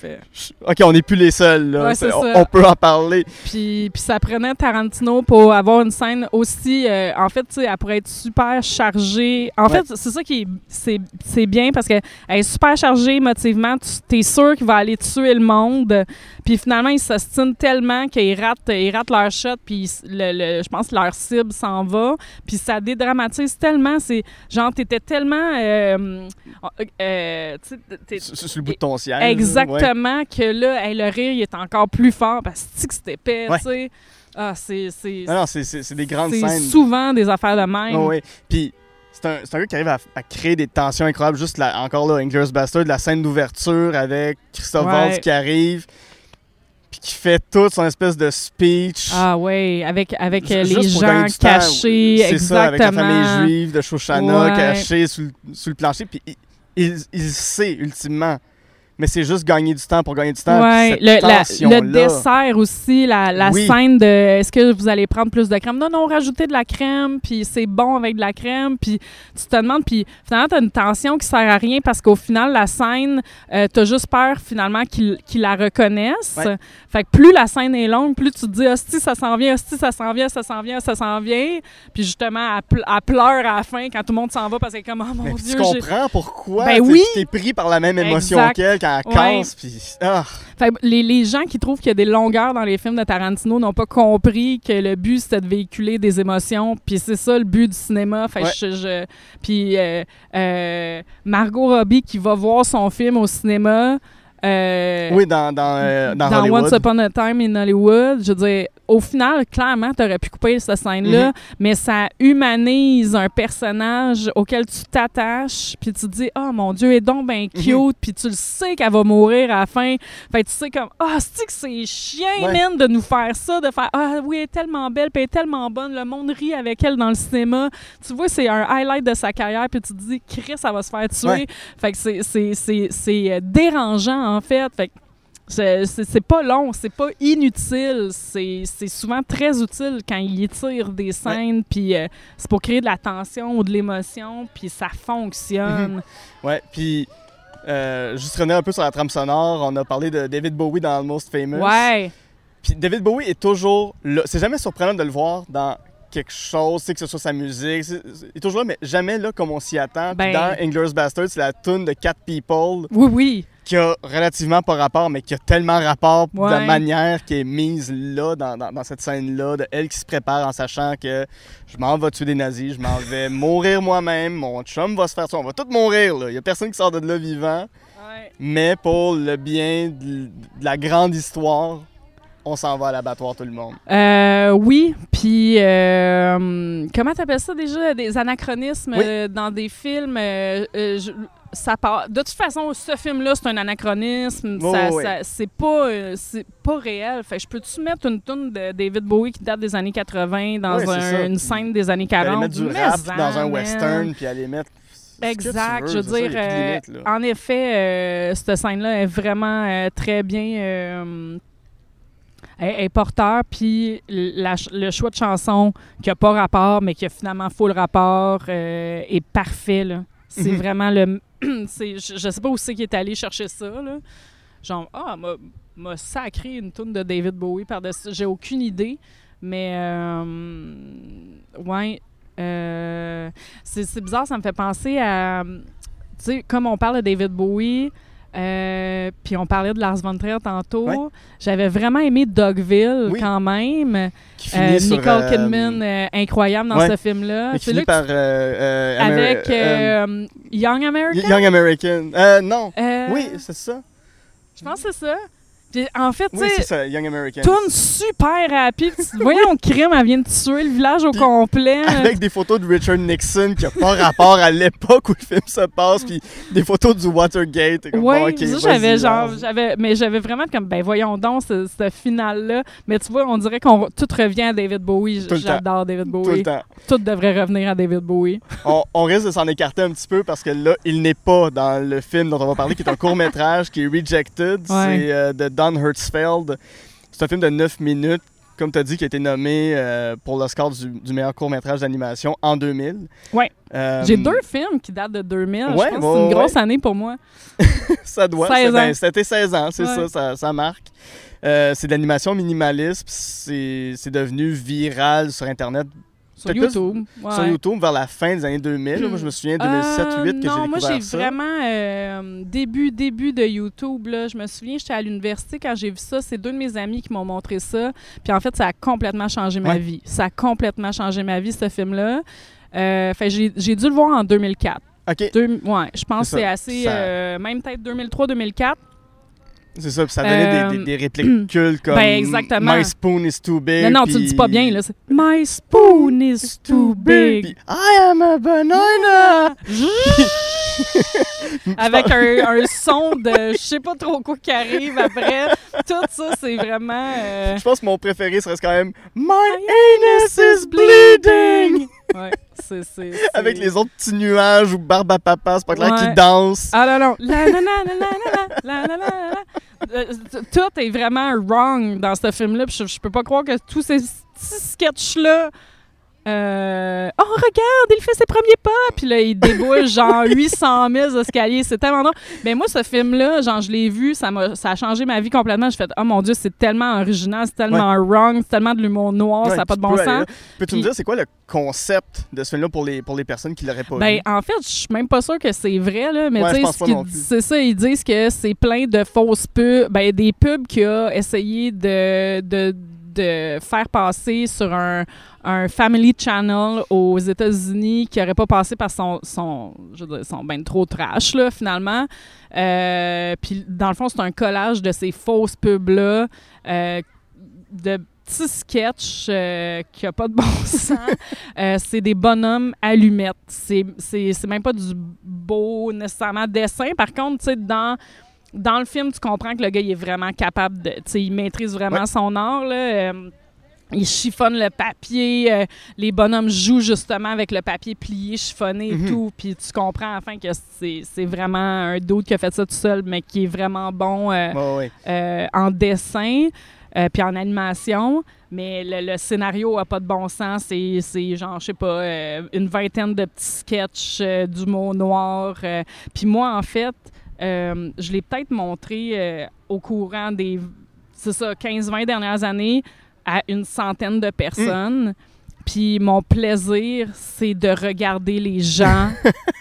OK, on n'est plus les seuls, là. Ouais, on, peut en parler. Puis, puis ça prenait Tarantino pour avoir une scène aussi. euh, en fait, tu sais, elle pourrait être super chargée. En Ouais. fait, c'est ça qui est, c'est, c'est bien parce qu'elle est super chargée émotivement. Tu es sûr qu'il va aller tuer le monde. Puis finalement, ils s'ostinent tellement qu'ils ratent, ils ratent leur shot. Puis le, le- je pense que leur cible s'en va. Puis ça dédramatise tellement. C'est, Genre, t'étais tellement. euh, euh, tu sais, t'es- Sur, sur le bout de ton ouais. Exactement, que là, hey, le rire, il est encore plus fort parce que c'était épais, Ouais. tu sais? Ah, c'est. c'est- Non, non, c'est- c'est c'est des grandes c'est scènes. souvent des affaires de même. Oh, ouais. Puis c'est un, c'est un gars qui arrive à, à créer des tensions incroyables. Juste la- encore là, Inglourious Bastard, la scène d'ouverture avec Christophe Ouais. Waltz qui arrive, puis qui fait toute son espèce de speech. Ah ouais, avec, avec euh, les gens cachés, C'est ça, avec la famille juive de Shoshana Ouais. cachée sous, le- sous le plancher. Puis il, il, il sait ultimement. Mais c'est juste gagner du temps pour gagner du temps. Ouais, le, la- le dessert aussi, la, la Oui. scène de est-ce que vous allez prendre plus de crème? Non, non, rajoutez de la crème, puis c'est bon avec de la crème, puis tu te demandes, puis finalement, tu as une tension qui sert à rien parce qu'au final, la scène, euh, tu as juste peur finalement qu'ils la reconnaissent. Ouais. Fait que plus la scène est longue, plus tu te dis, hostie, ça s'en vient, hostie, ça s'en vient, ça s'en vient, ça s'en vient. Puis justement, elle pleure à la fin quand tout le monde s'en va parce est comme, oh mon Mais Dieu, tu comprends pourquoi. Ben oui. Tu t'es pris par la même émotion qu'elle Ouais. casse. Puis, ah, Fait les, les gens qui trouvent qu'il y a des longueurs dans les films de Tarantino n'ont pas compris que le but c'était de véhiculer des émotions, puis c'est ça le but du cinéma. Fait que Ouais. je, je- puis euh, euh, Margot Robbie qui va voir son film au cinéma. Euh, oui, dans, dans, euh, dans, dans Hollywood. Once Upon a Time in Hollywood, je veux dire, au final, clairement, tu aurais pu couper cette scène-là, Mhm. mais ça humanise un personnage auquel tu t'attaches, puis tu te dis, oh mon Dieu, elle est donc bien cute, Mhm. puis tu le sais qu'elle va mourir à la fin. Fait tu sais comme, ah, c'est que c'est chien, Ouais. man, de nous faire ça, de faire, ah oui, elle est tellement belle, puis elle est tellement bonne, le monde rit avec elle dans le cinéma. Tu vois, c'est un highlight de sa carrière, puis tu te dis, Chris, ça va se faire tuer. Ouais. Fait que c'est- euh, dérangeant, en fait. Fait c'est pas long, c'est pas inutile. C'est souvent très utile quand il étire des scènes, puis euh, c'est pour créer de la tension ou de l'émotion, puis ça fonctionne. Ouais, puis euh, juste revenir un peu sur la trame sonore, on a parlé de David Bowie dans Almost Famous. ouais, Puis David Bowie est toujours là. C'est jamais surprenant de le voir dans quelque chose, c'est que ce soit sa musique. il est toujours là, mais jamais là comme on s'y attend. Puis Ben- dans Inglourious Bastard, c'est la tune de Cat People oui, oui. Qui a relativement pas rapport, mais qui a tellement rapport de la manière qui est mise là, dans, dans- dans cette scène-là, de elle qui se prépare en sachant que je m'en vais tuer des nazis, je m'en vais mourir moi-même, mon chum va se faire ça, on va tous mourir là. Il y a personne qui sort de là vivant, mais pour le bien de, de la grande histoire, on s'en va à l'abattoir tout le monde. Euh, oui, puis euh, comment t'appelles ça déjà des anachronismes Oui. euh, dans des films euh, euh, je- ça part de toute façon ce film là c'est un anachronisme ça, oui, ça- c'est pas euh, c'est pas réel fait je peux-tu mettre une tune de David Bowie qui date des années 80 dans Oui, un- une scène des années Aller 40 mettre du Mais rap dans un western, puis aller mettre... Exact, veux, je veux ça, dire, euh, en effet, euh, cette scène-là est vraiment euh, très bien. est, porteur, puis le choix de chanson qui n'a pas rapport, mais qui a finalement full rapport, est parfait. là. C'est Mhm. vraiment le. je, je sais pas où c'est qu'il est allé chercher ça. Genre, ah, m'a- m'a sacré une tune de David Bowie par-dessus. J'ai aucune idée, mais. euh, ouais. euh, c'est bizarre, ça me fait penser à. Tu sais, comme on parle de David Bowie. Euh, puis on parlait de Lars von Trier tantôt. J'avais vraiment aimé Dogville Oui. quand même. Qui Euh, sur, Nicole euh, Kidman, euh, incroyable dans ce film-là. C'est là par... avec Young American? Young American. Non. Oui, c'est ça. Je pense que c'est ça. Puis, en fait, tu Oui, c'est sais, Young tourne super rapide. Tu- Voyons, crime, elle vient de tuer le village au Puis, complet. Avec des photos de Richard Nixon qui n'a pas rapport à l'époque où le film se passe, puis des photos du Watergate. Oui, bon, ok, ça, vas-y, j'avais genre, j'avais, mais j'avais vraiment comme, ben voyons donc, ce, ce final-là. Mais tu vois, on dirait qu'on tout revient à David Bowie. J'adore David Tout le Bowie. temps. Tout devrait revenir à David Bowie. On, on risque de s'en écarter un petit peu parce que là, il n'est pas dans le film dont on va parler, qui est un court-métrage qui est Rejected. Ouais. C'est euh, de Don Hertzfeld. C'est un film de 9 minutes, comme tu as dit, qui a été nommé euh, pour l'Oscar du, du meilleur court-métrage d'animation en 2000. Ouais. Euh, J'ai deux films qui datent de 2000. Ouais, je pense que c'est une grosse ouais. année pour moi. Ça doit. 16 c'est- ben, ans. C'était 16 ans, c'est Ouais. ça, ça, ça marque. Euh, c'est de l'animation minimaliste, c'est devenu viral sur Internet, Sur YouTube. sur ouais. YouTube vers la fin des années 2000. là. Moi, je me souviens 2007-2008 Euh, que j'ai Non, moi, j'ai vraiment euh, début, début de YouTube. Là, je me souviens, j'étais à l'université quand j'ai vu ça. C'est deux de mes amis qui m'ont montré ça. Puis en fait, ça a complètement changé ma Ouais. vie. Ça a complètement changé ma vie, ce film-là. Euh, j'ai, j'ai dû le voir en 2004. OK, Deux- ouais, je pense que c'est assez. Ça- euh, même peut-être 2003-2004. C'est ça. Puis ça donnait des- Euh, des, des répliques cultes comme ben, exactement. My spoon is too big. Non, non, tu le puis- dis pas bien, là. C'est My spoon is too big. Puis, I am a banana. Avec un, un son de je sais pas trop quoi qui arrive après. Tout ça, c'est vraiment. euh, Je pense que mon préféré serait quand même My anus is bleeding. Ouais, c'est. c'est- Avec les autres petits nuages ou barbe à papa, c'est pas clair, Ouais. qui dansent. Ah non, non. La, la, la, la, la, la, la, la, la, la. Euh, Tout est vraiment wrong dans ce film-là. Je, je peux pas croire que tous ces petits sketchs-là. Euh, oh, regarde, il fait ses premiers pas! Puis là, il déboule genre 800 000 escaliers. C'est tellement drôle. Mais moi, ce film-là, genre, je l'ai vu, ça, m'a, ça a changé ma vie complètement. J'ai fait, oh mon Dieu, c'est tellement original, c'est tellement wrong, c'est tellement de l'humour noir, Ouais, ça n'a pas de bon sens. Peux-tu me Puis- dire, c'est quoi le concept de ce film-là pour les, pour les personnes qui l'auraient pas Ben, vu? en fait, je suis même pas sûre que c'est vrai, là, mais Ouais, je tu sais, c'est ça, ils disent que c'est plein de fausses pubs, ben, des pubs qu'il a essayé de, de, de faire passer sur un, un Family Channel aux États-Unis qui n'aurait pas passé par son, son, je son ben trop trash, là, finalement. Euh, Puis, dans le fond, c'est un collage de ces fausses pubs-là, euh, de petits sketchs euh, qui a pas de bon sens. C'est des bonhommes allumettes. C'est même pas du beau, nécessairement, dessin. Par contre, tu sais, dans, dans le film, tu comprends que le gars, il est vraiment capable de... Tu sais, il maîtrise vraiment Ouais. son art, là. Euh, il chiffonne le papier. euh, les bonhommes jouent justement avec le papier plié, chiffonné et Mhm. tout. Puis tu comprends enfin que c'est, vraiment un doute qui a fait ça tout seul, mais qui est vraiment bon euh, euh, en dessin puis en animation, mais le, le scénario a pas de bon sens. C'est, genre, je sais pas, une vingtaine de petits sketchs euh, d'humour noir. Puis moi, en fait, euh, je l'ai peut-être montré euh, au courant des, c'est ça, 15-20 dernières années à une centaine de personnes. Puis mon plaisir, c'est de regarder les gens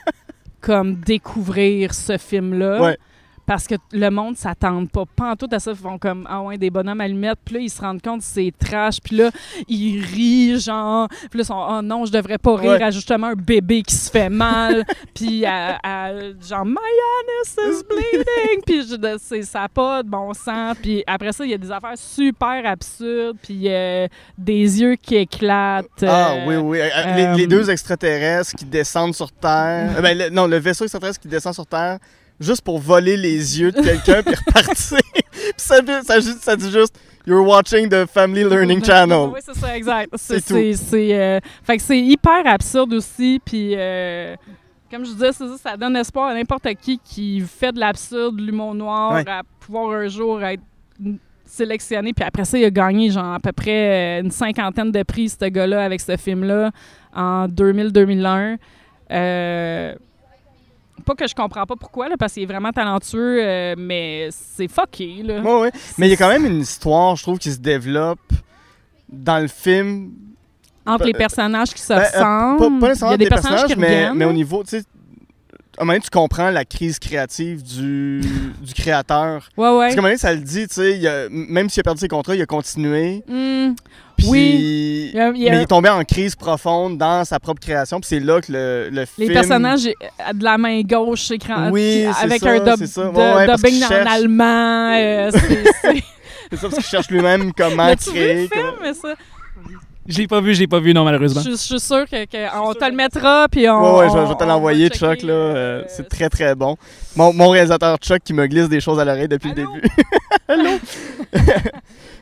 comme découvrir ce film-là. Ouais. Parce que le monde s'attend pas. Tout à ça. Ils font comme, ah ouais, des bonhommes allumettes. Puis là, ils se rendent compte que c'est trash. Puis là, ils rient, genre. Puis là, ils sont, oh non, je devrais pas rire Ouais. à justement un bébé qui se fait mal. puis à, à, genre, my anus is bleeding. puis c'est- ça n'a pas de bon sens. Puis après ça, il y a des affaires super absurdes. Puis euh, des yeux qui éclatent. Ah euh, oui, oui. Euh, euh, les, les deux extraterrestres qui descendent sur Terre. Euh, ben, le- non, le vaisseau extraterrestre qui descend sur Terre juste pour voler les yeux de quelqu'un puis repartir. puis ça, dit- ça, ça dit juste You're watching the Family Learning Channel. Oui, c'est ça, exact. C'est C'est c'est- euh, fait que c'est hyper absurde aussi. Puis, euh, comme je disais, ça, ça donne espoir à n'importe qui qui fait de l'absurde, de l'humour noir, Ouais. à pouvoir un jour être sélectionné. Puis après ça, il a gagné genre à peu près euh, une cinquantaine de prix, ce gars-là, avec ce film-là, en 2000-2001. Euh, pas que je comprends pas pourquoi, là, parce qu'il est vraiment talentueux, euh, mais c'est fucké, là. Ouais, ouais. Mais il y a quand même une histoire, je trouve, qui se développe dans le film. Entre les personnages qui se Ben, euh, ressemblent. Pas, pas il y nécessairement a des des personnages, personnages, qui mais, mais au niveau, tu sais, à un moment donné, tu comprends la crise créative du, du créateur. Ouais, ouais. Parce qu'à un moment donné, ça le dit, tu sais, même s'il a perdu ses contrats, il a continué. Hmm. Puis, Oui. Il y a- il y a- Mais il est tombé en crise profonde dans sa propre création. Puis c'est là que le, le Les film... personnages euh, de la main gauche écran Oui, avec ça, un dub- de- Ouais, dubbing en cherche- allemand. euh, c'est- ça, parce qu'il cherche lui-même comment L'as-tu vu créer. le film, comment- ça? Je l'ai pas vu, je l'ai pas vu, non, malheureusement. je suis sûre que, que on te le mettra puis on. Ouais, ouais, je vais, je vais te l'envoyer, Chuck, là. euh, euh, c'est très, très bon. Mon, mon réalisateur Chuck qui me glisse des choses à l'oreille depuis Allô? le début. Allô?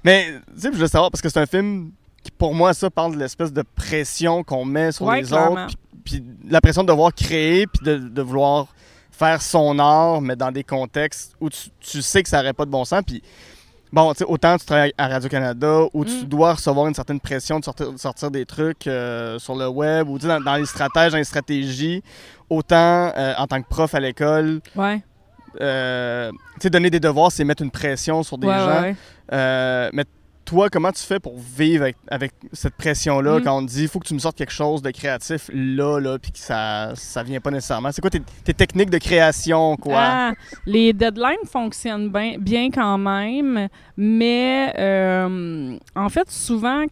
Mais, tu sais, je veux savoir, parce que c'est un film qui, pour moi, ça parle de l'espèce de pression qu'on met sur Ouais, les clairement. autres. Puis, puis la pression de devoir créer, puis de, de vouloir faire son art, mais dans des contextes où tu, tu sais que ça n'aurait pas de bon sens. Puis, bon, tu sais, autant tu travailles à Radio-Canada, où tu Mm. dois recevoir une certaine pression de sortir, de sortir des trucs euh, sur le web, ou dans, dans les stratèges, dans les stratégies, autant euh, en tant que prof à l'école, Ouais, euh, tu sais, donner des devoirs, c'est mettre une pression sur des ouais, gens. ouais. Mais toi, comment tu fais pour vivre avec, avec cette pression-là Mm. quand on te dit il faut que tu me sortes quelque chose de créatif là, là, puis que ça, ça vient pas nécessairement? C'est quoi tes, tes techniques de création, quoi? Ah, les deadlines fonctionnent bien, bien quand même, mais euh, en fait, souvent,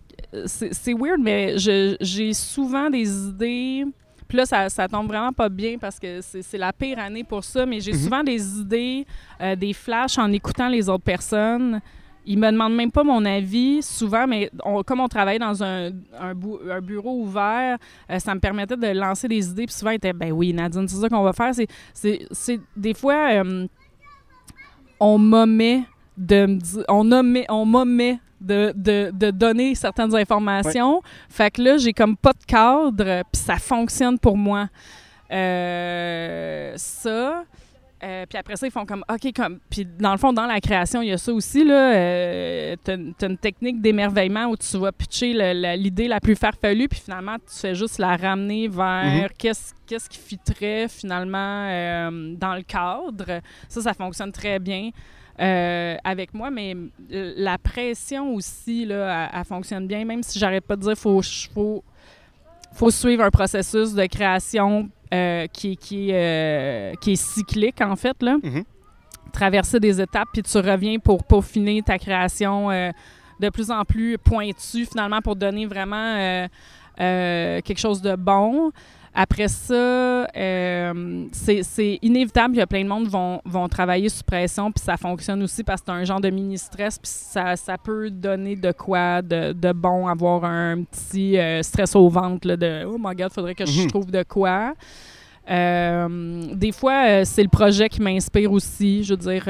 c'est weird, mais j'ai souvent des idées. Puis là, ça, ça tombe vraiment pas bien parce que c'est la pire année pour ça, mais j'ai Mhm. souvent des idées, euh, des flashs en écoutant les autres personnes. Ils me demandent même pas mon avis souvent, mais on- comme on travaillait dans un, un, bureau ouvert, euh, ça me permettait de lancer des idées. Puis souvent, ils étaient, ben oui, Nadine, c'est ça qu'on va faire. C'est des fois, euh, on m'omet de me on omet- on m'omet de, de, de donner certaines informations. Fait que là, j'ai comme pas de cadre, puis ça fonctionne pour moi. Euh, ça. Euh, puis après ça, ils font comme, OK, comme. Puis dans le fond, dans la création, il y a ça aussi, là. Euh, t'as, t'as une technique d'émerveillement où tu vas pitcher le- l'idée la plus farfelue, puis finalement, tu fais juste la ramener vers qu'est-ce, qu'est-ce qui fitterait finalement euh, dans le cadre. Ça, ça fonctionne très bien. euh, avec moi, mais la pression aussi, là, elle, elle fonctionne bien, même si j'arrête pas de dire faut, faut, faut suivre un processus de création euh, qui, qui, euh, qui est cyclique, en fait. Là. Mhm. Traverser des étapes, puis tu reviens pour peaufiner ta création euh, de plus en plus pointue, finalement, pour donner vraiment quelque chose de bon. Après ça, euh, c'est inévitable. Il y a plein de monde qui vont, vont travailler sous pression, puis ça fonctionne aussi parce que c'est un genre de mini-stress, puis ça, ça peut donner de quoi de, de bon, avoir un petit euh, stress au ventre là, de « Oh my God, faudrait que je Mhm. trouve de quoi ». Euh, des fois, c'est le projet qui m'inspire aussi. Je veux dire,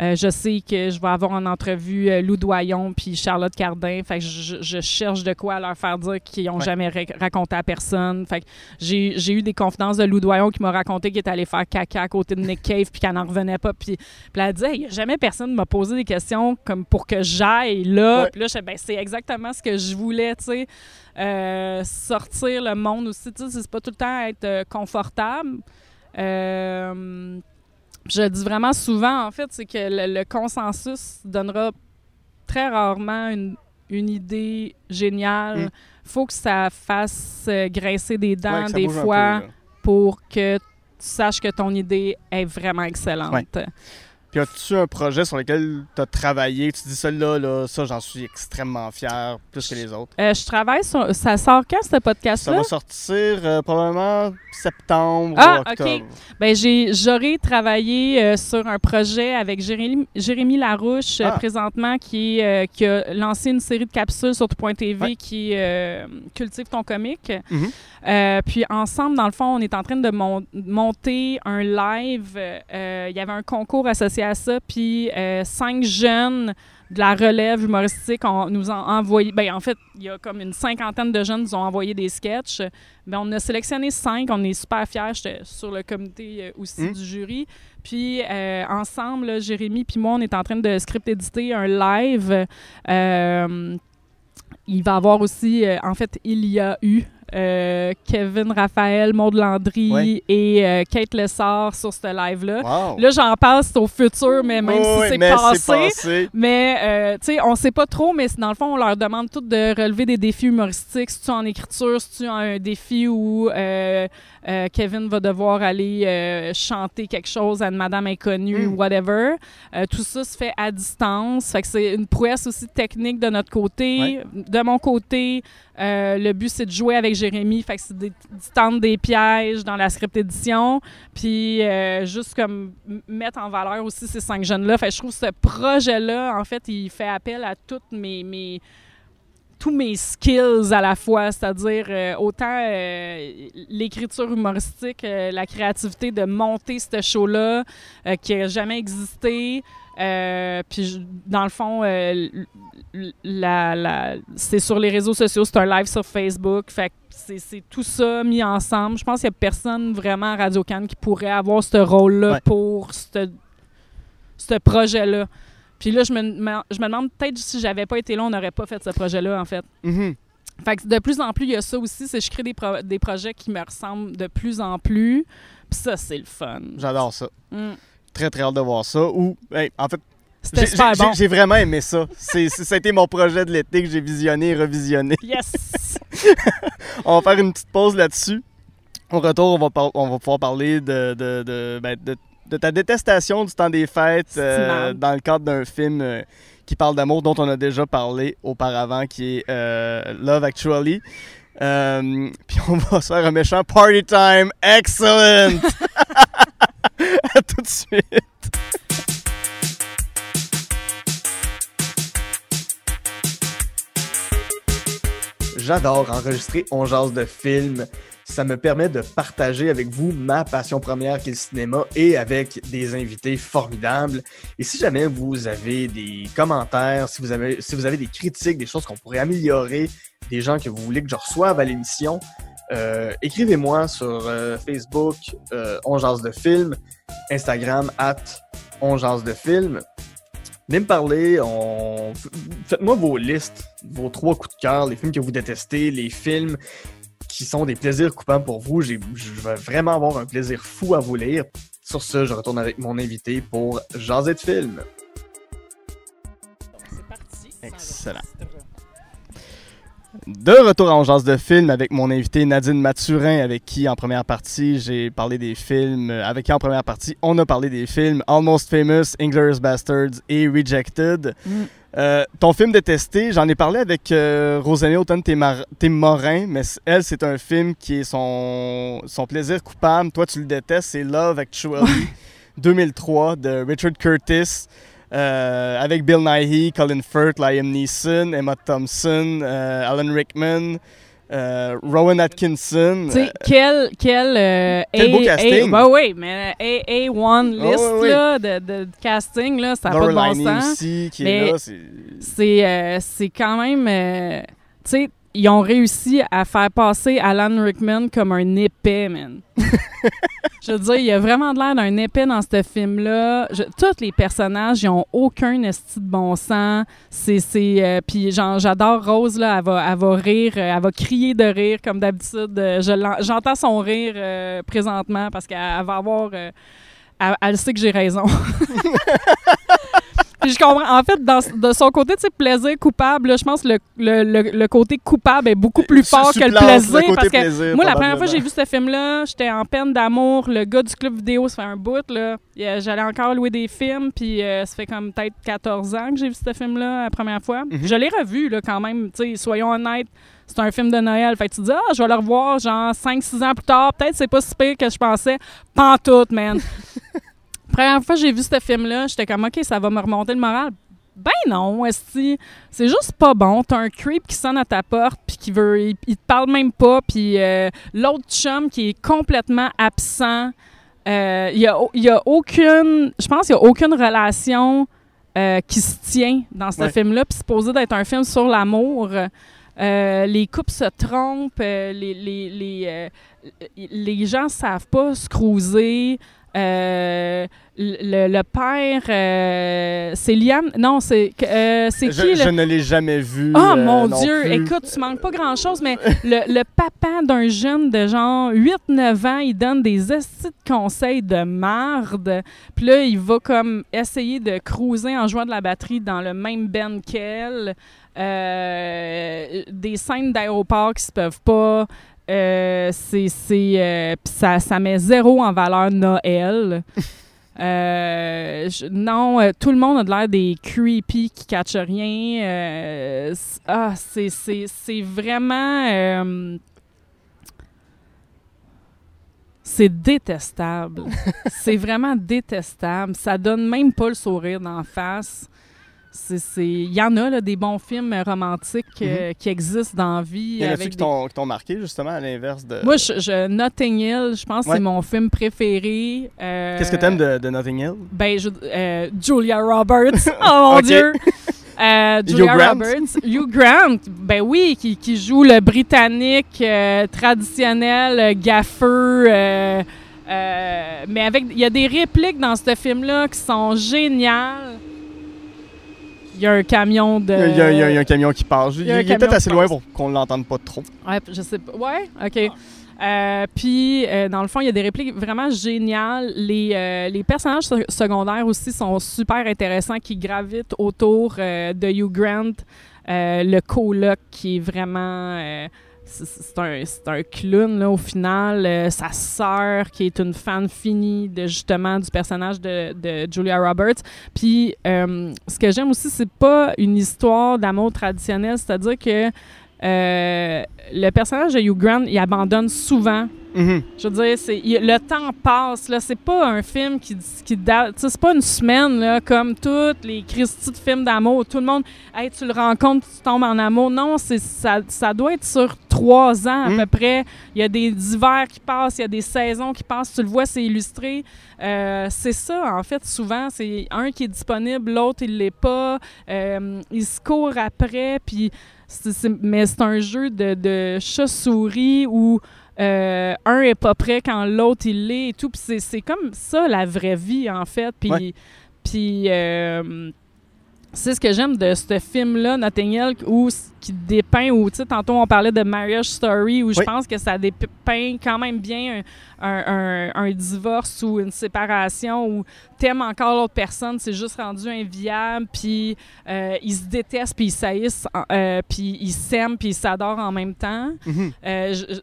euh, je sais que je vais avoir en entrevue euh, Lou Doyon puis Charlotte Cardin. Fait que je, je cherche de quoi leur faire dire qu'ils n'ont Ouais. jamais ra- raconté à personne. Fait que j'ai eu des confidences de Lou Doyon qui m'a raconté qu'il est allé faire caca à côté de Nick Cave puis qu'elle n'en revenait pas. Puis, puis elle a dit, il n'y a jamais personne m'a posé des questions comme pour que j'aille là. Ouais. Puis là, je ben, c'est exactement ce que je voulais, tu sais. Euh, sortir le monde aussi, tu sais, c'est pas tout le temps être confortable. Euh, je dis vraiment souvent, en fait, c'est que le, le consensus donnera très rarement une, une idée géniale. Mm. faut que ça fasse euh, grincer des dents des fois peu, pour que tu saches que ton idée est vraiment excellente. Ouais. Puis as-tu un projet sur lequel tu as travaillé, tu dis celui-là, là, ça, j'en suis extrêmement fier, plus que les autres? Euh, je travaille sur. Ça sort quand ce Ça podcast-là? va sortir euh, probablement septembre Ah, ou octobre. ok. Ben, j'ai, j'aurais travaillé euh, sur un projet avec Jérémy, Jérémy Larouche Ah. présentement qui, qui a lancé une série de capsules sur tout.tv Ouais. qui cultive ton comique. Mhm. Puis ensemble, dans le fond, on est en train de mon- monter un live. Il y avait un concours associé à ça, puis euh, cinq jeunes de la relève humoristique nous ont envoyé. Ben, en fait, il y a comme une cinquantaine de jeunes qui nous ont envoyé des sketchs. Ben, on a sélectionné cinq. On est super fiers. J'étais sur le comité euh, aussi Mm. du jury. Puis euh, ensemble, là, Jérémy puis moi, on est en train de script éditer un live. Euh, il va y avoir aussi, euh, en fait, il y a eu euh, Kevin Raphaël, Maud Landry Ouais. et euh, Kate Lessard sur ce live-là. Wow! Là, j'en passe au futur, mais même Oh, si c'est passé. passé. Mais, euh, tu sais, on sait pas trop, mais dans le fond, on leur demande toutes de relever des défis humoristiques. Si tu en écriture, si tu as un défi où Kevin va devoir aller chanter quelque chose à une madame inconnue Mm. ou whatever. Tout ça se fait à distance. Fait que c'est une prouesse aussi technique de notre côté. Ouais. De mon côté, euh, le but, c'est de jouer avec Jérémy. C'est de tendre des pièges dans la script édition. Puis euh, juste comme mettre en valeur aussi ces cinq jeunes-là. Fait je trouve ce projet-là, en fait, il fait appel à toutes mes, mes tous mes skills à la fois, c'est-à-dire euh, autant l'écriture humoristique, la créativité de monter ce show-là qui n'a jamais existé. Euh, puis dans le fond, euh, la, la- c'est sur les réseaux sociaux, c'est un live sur Facebook. Fait que c'est, tout ça mis ensemble. Je pense qu'il n'y a personne vraiment à Radio Cannes qui pourrait avoir ce rôle-là Ouais. pour ce, projet-là. Puis là, je me, je me demande peut-être si j'avais pas été là, on n'aurait pas fait ce projet-là, en fait. Mhm. Fait que de plus en plus, il y a ça aussi, c'est que je crée des, pro- des projets qui me ressemblent de plus en plus. Puis ça, c'est le fun. J'adore ça. Mm. Très, très hâte de voir ça. Ou, hey, en fait, C'était J'ai- super j'ai- bon. J'ai vraiment aimé ça. C'est, été mon projet de l'été que j'ai visionné et revisionné. Yes! On va faire une petite pause là-dessus. Au retour, on va, par- on va pouvoir parler de, de, de, ben, de- de ta détestation du temps des fêtes euh, dans le cadre d'un film euh, qui parle d'amour dont on a déjà parlé auparavant, qui est euh, Love Actually. Puis on va se faire un méchant party time. Excellent! tout de suite. J'adore enregistrer On jase de films. Ça me permet de partager avec vous ma passion première qui est le cinéma et avec des invités formidables. Et si jamais vous avez des commentaires, si vous avez, si vous avez des critiques, des choses qu'on pourrait améliorer, des gens que vous voulez que je reçoive à l'émission, euh, écrivez-moi sur euh, Facebook, euh, On jase de films, Instagram, at On jase de films. Venez me parler, on... faites-moi vos listes, vos trois coups de cœur, les films que vous détestez, les films qui sont des plaisirs coupables pour vous. J'ai- Je vais vraiment avoir un plaisir fou à vous lire. Sur ce, je retourne avec mon invité pour jaser de films. C'est parti. Excellent. De retour en Jazz de film avec mon invité Nadine Mathurin, avec qui en première partie j'ai parlé des films, euh, avec qui en première partie on a parlé des films Almost Famous, Inglourious Bastards et Rejected. Mm. Euh, ton film détesté, j'en ai parlé avec euh, Rosanée Automne Morin, mais elle c'est un film qui est son, son plaisir coupable. Toi tu le détestes, c'est Love Actually 2003 de Richard Curtis. Euh, avec Bill Nighy, Colin Firth, Liam Neeson, Emma Thompson, euh, Alan Rickman, euh, Rowan Atkinson. Tu sais, quel, quel, euh, Quel beau casting. A, ouais, ouais, mais A, A1 list ouais, ouais. Là, de, de, casting, là, ça n'a pas de bon sens. aussi qui Mais- est là. c'est- C'est euh, quand même. euh, tu sais, ils ont réussi à faire passer Alan Rickman comme un épais, man. Je veux dire, il y a vraiment de l'air d'un épais dans ce film-là. Tous les personnages, ils ont aucun esti de bon sens. C'est, euh, puis j'adore Rose, là, elle va, elle va rire, euh, elle va crier de rire comme d'habitude. Euh, je J'entends son rire euh, présentement parce qu'elle elle va avoir... euh, elle, elle sait que j'ai raison. Puis je comprends. En fait, dans, de son côté, tu sais, plaisir coupable, là, je pense que le, le, le, le côté coupable est beaucoup plus fort que le plaisir. parce que plaisir, moi, la première fois que j'ai vu ce film-là, j'étais en peine d'amour. Le gars du club vidéo, ça fait un bout. là. J'allais encore louer des films, puis euh, ça fait comme peut-être 14 ans que j'ai vu ce film-là la première fois. Mhm. Je l'ai revu là, quand même. tu sais, Soyons honnêtes, c'est un film de Noël. Fait que tu te dis, ah, je vais le revoir genre 5-6 ans plus tard. Peut-être c'est pas si pire que je pensais. Pantoute, man. première fois que j'ai vu ce film-là, j'étais comme, OK, ça va me remonter le moral. Ben non, esti. C'est juste pas bon. T'as un creep qui sonne à ta porte puis qui veut... Il, il te parle même pas. Puis euh, l'autre chum qui est complètement absent. Euh, Il y, a, il y a aucune... Je pense qu'il y a aucune relation euh, qui se tient dans ce Ouais. film-là. Puis supposé d'être un film sur l'amour. Euh, les couples se trompent. euh, les, les, les, euh, les gens savent pas se cruiser. Euh, le, le père, euh, c'est Liam? Non, c'est euh, c'est qui je le. ne l'ai jamais vu. Oh mon Dieu! plus. Écoute, tu manques pas grand-chose, mais le, le papa d'un jeune de genre 8-9 ans, il donne des estis de conseils de marde. Puis là, il va comme essayer de cruiser en jouant de la batterie dans le même ben qu'elle. Des scènes d'aéroport qui se peuvent pas. Euh, c'est c'est euh, ça ça met zéro en valeur Noël. Euh, je- non, euh, tout le monde a de l'air des creepy qui catchent rien. Euh, ah, c'est c'est c'est vraiment euh, c'est détestable. c'est vraiment détestable. Ça donne même pas le sourire d'en face. Il y en a là, des bons films romantiques euh, qui existent dans la vie. Il y en a-tu qui des- t'ont qui t'ont marqué, justement, à l'inverse de... Moi, je, je- Notting Hill, je pense que c'est mon film préféré. Euh, Qu'est-ce que t'aimes de, de Notting Hill? Ben, je- euh, Julia Roberts. oh mon. Dieu! Euh, Julia? Roberts. Hugh Grant, ben oui, qui, qui joue le britannique euh, traditionnel, gaffeux. euh, mais avec, il y a des répliques dans ce film-là qui sont géniales. Il y a un camion de. Il y a, il y a- il y a un camion qui passe. Il, est peut-être assez loin pour qu'on l'entende pas trop. Ouais, je sais pas. Ouais, OK. Euh, puis, euh, dans le fond, il y a des répliques vraiment géniales. Les, euh, les personnages se- secondaires aussi sont super intéressants, qui gravitent autour de Hugh Grant, le coloc qui est vraiment... c'est un, un clown, là, au final. Euh, sa sœur, qui est une fan finie de, justement, du personnage de, de Julia Roberts. Puis, euh, ce que j'aime aussi, c'est pas une histoire d'amour traditionnelle, c'est-à-dire que euh, le personnage de Hugh Grant, il abandonne souvent. Mhm. Je veux dire, c'est, il- le temps passe, là. C'est pas un film qui, qui date. C'est pas une semaine, là, comme tous les Christy de films d'amour. Tout le monde, hey, tu le rencontres, tu tombes en amour. Non, c'est, ça, ça doit être sur trois ans à Mm. peu près. Il y a des hivers qui passent, il y a des saisons qui passent. Tu le vois, c'est illustré. Euh, c'est ça, en fait, souvent. C'est un qui est disponible, l'autre, il l'est pas. Euh, ils se courent après, puis. Mais c'est un jeu de, de chat-souris où euh, un est pas prêt quand l'autre il l'est et tout. Puis c'est, c'est comme ça la vraie vie en fait. Puis, Ouais. puis euh, c'est ce que j'aime de ce film-là, Notting Hill, où, qui dépeint, où, tu sais, tantôt on parlait de Marriage Story, où je Oui. pense que ça dépeint quand même bien un, un- un- un divorce ou une séparation où t'aimes encore l'autre personne, c'est juste rendu inviable, puis euh, ils se détestent, puis ils saillissent, euh, puis ils s'aiment, puis ils s'adorent en même temps. Mhm. Euh, je-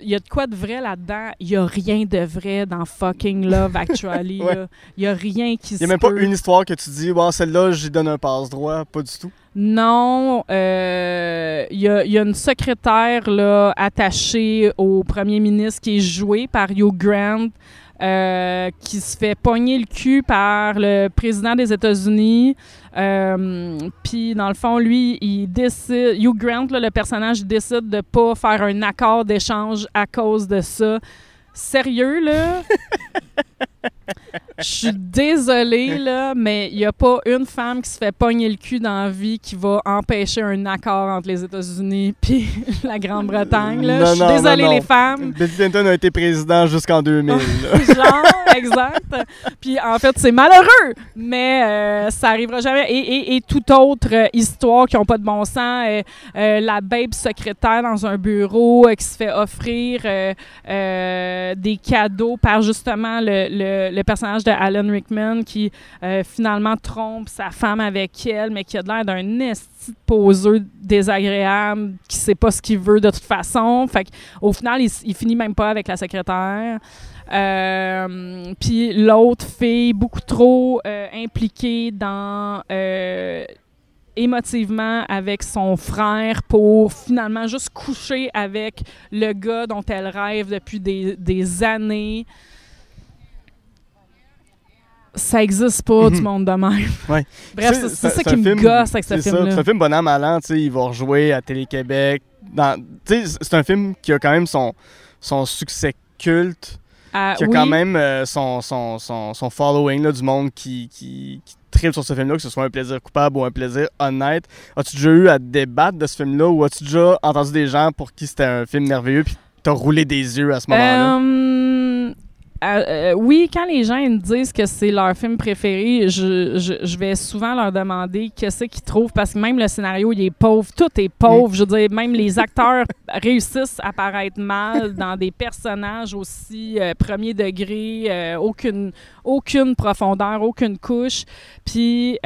il y a de quoi de vrai là-dedans? Il y a rien de vrai dans fucking Love Actually. Ouais. Il y a rien qui Il se n'y a même pas une histoire que tu dis, bon, celle-là, j'y donne un passe-droit. Pas du tout. Non, euh, il y, a, il y a une secrétaire là, attachée au premier ministre qui est jouée par Hugh Grant, euh, qui se fait pogner le cul par le président des États-Unis. Euh, Puis, dans le fond, lui, il décide, Hugh Grant, le personnage, décide de pas faire un accord d'échange à cause de ça. Sérieux, là? Je suis désolée, là, mais il n'y a pas une femme qui se fait pogner le cul dans la vie qui va empêcher un accord entre les États-Unis puis la Grande-Bretagne. Je suis non, désolée, non. les femmes. Bill Clinton a été président jusqu'en 2000. là. Genre, exact. Puis en fait, c'est malheureux, mais euh, ça arrivera jamais. Et, et, et toute autre euh, histoire qui n'a pas de bon sens, euh, la babe secrétaire dans un bureau qui se fait offrir des cadeaux par justement le, le, le personnage de Alan Rickman qui euh, finalement trompe sa femme avec elle, mais qui a l'air d'un esti poseux désagréable, qui sait pas ce qu'il veut de toute façon. Fait au final, il, il finit même pas avec la secrétaire. Euh, Puis l'autre fille, beaucoup trop euh, impliquée dans émotivement avec son frère pour finalement juste coucher avec le gars dont elle rêve depuis des années. Ça existe pas du Mhm. monde de même. Ouais. Bref, c'est ça un qui me film- gosse avec ce ça, film-là. C'est un film bon an, mal an, tu sais, il va rejouer à Télé-Québec. C'est un film qui a quand même son, son succès culte, Ah, qui a oui. quand même euh, son, son, son, son following là, du monde qui, qui, qui tripe sur ce film-là, que ce soit un plaisir coupable ou un plaisir honnête. As-tu déjà eu à débattre de ce film-là ou as-tu déjà entendu des gens pour qui c'était un film merveilleux puis t'as roulé des yeux à ce moment-là? Euh, euh, euh, oui, quand les gens me disent que c'est leur film préféré, je, je- je vais souvent leur demander qu'est-ce qu'ils trouvent parce que même le scénario il est pauvre, tout est pauvre. Je veux dire, même les acteurs réussissent à paraître mal dans des personnages aussi euh, premier degré, euh, aucune aucune profondeur, aucune couche. Puis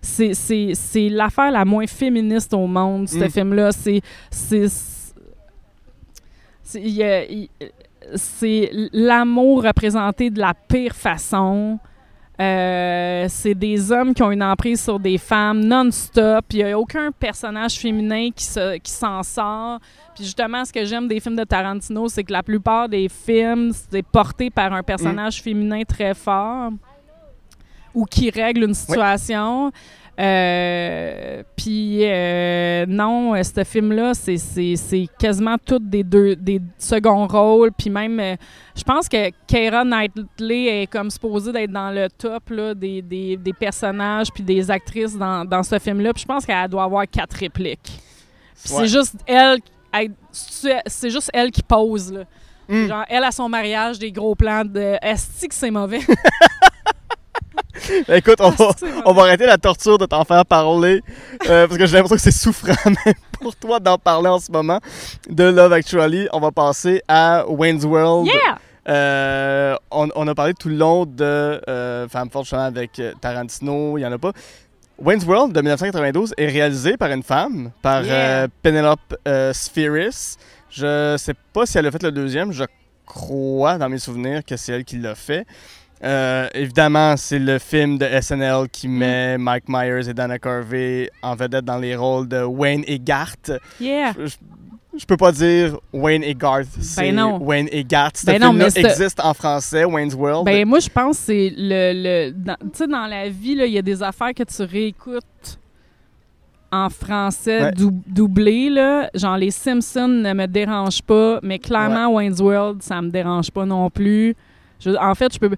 c'est- l'affaire la moins féministe au monde, ce Mm. film-là. C'est c'est c'est- il y a- il- c'est l'amour représenté de la pire façon. Euh, c'est des hommes qui ont une emprise sur des femmes non-stop. Il n'y a aucun personnage féminin qui, se- qui s'en sort. Puis justement, ce que j'aime des films de Tarantino, c'est que la plupart des films, c'est porté par un personnage féminin très fort ou qui règle une situation. Euh, puis euh, non, euh, ce film-là, c'est, c'est, c'est quasiment tous des deux des seconds rôles. Puis même, euh, je pense que Keira Knightley est comme supposée d'être dans le top là, des, des, des personnages puis des actrices dans, dans ce film-là. Puis je pense qu'elle doit avoir quatre répliques. Puis Ouais. c'est juste elle, elle- c'est c'est juste elle qui pose. Là. Mm. Genre, elle à son mariage, des gros plans de Esti que c'est mauvais? Écoute, on va, Ah, on va arrêter la torture de t'en faire parler. euh, parce que j'ai l'impression que c'est souffrant même pour toi d'en parler en ce moment. De Love Actually, on va passer à Wayne's World. Yeah! Euh, on, on a parlé tout le long de euh, Femme Forte avec Tarantino, il n'y en a pas. Wayne's World de 1992 est réalisé par une femme, par Yeah. euh, Penelope Spheris. Je sais pas si elle a fait le deuxième, je crois dans mes souvenirs que c'est elle qui l'a fait. Euh, évidemment, c'est le film de SNL qui met Mike Myers et Dana Carvey en vedette dans les rôles de Wayne et Garth. Yeah! Je, je peux pas dire Wayne et Garth, c'est non. Wayne et Garth. Ce Ben non, mais c'est- existe en français, Wayne's World. Ben moi, je pense que c'est le... le tu sais, dans la vie, il y a des affaires que tu réécoutes en français Ouais. dou- doublé, là. Genre, les Simpsons ne me dérangent pas, mais clairement, Wayne's World, ça me dérange pas non plus. Je- en fait, je peux...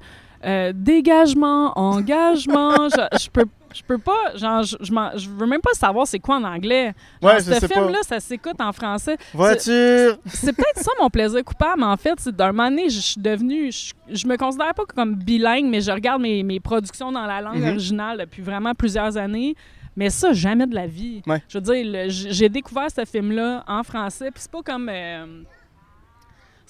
euh, dégagement, engagement, je, je peux... Je peux pas, genre, je, je, m'en- je veux même pas savoir c'est quoi en anglais. Genre, Ouais, je ce film-là, ça s'écoute en français. Voiture! C'est peut-être ça mon plaisir coupable, en fait. C'est d'un moment donné, je suis devenue. Je, me considère pas comme bilingue, mais je regarde mes, mes productions dans la langue Mhm. originale depuis vraiment plusieurs années. Mais ça, jamais de la vie. Ouais. Je veux dire, j'ai découvert ce film-là en français, puis c'est pas comme. euh,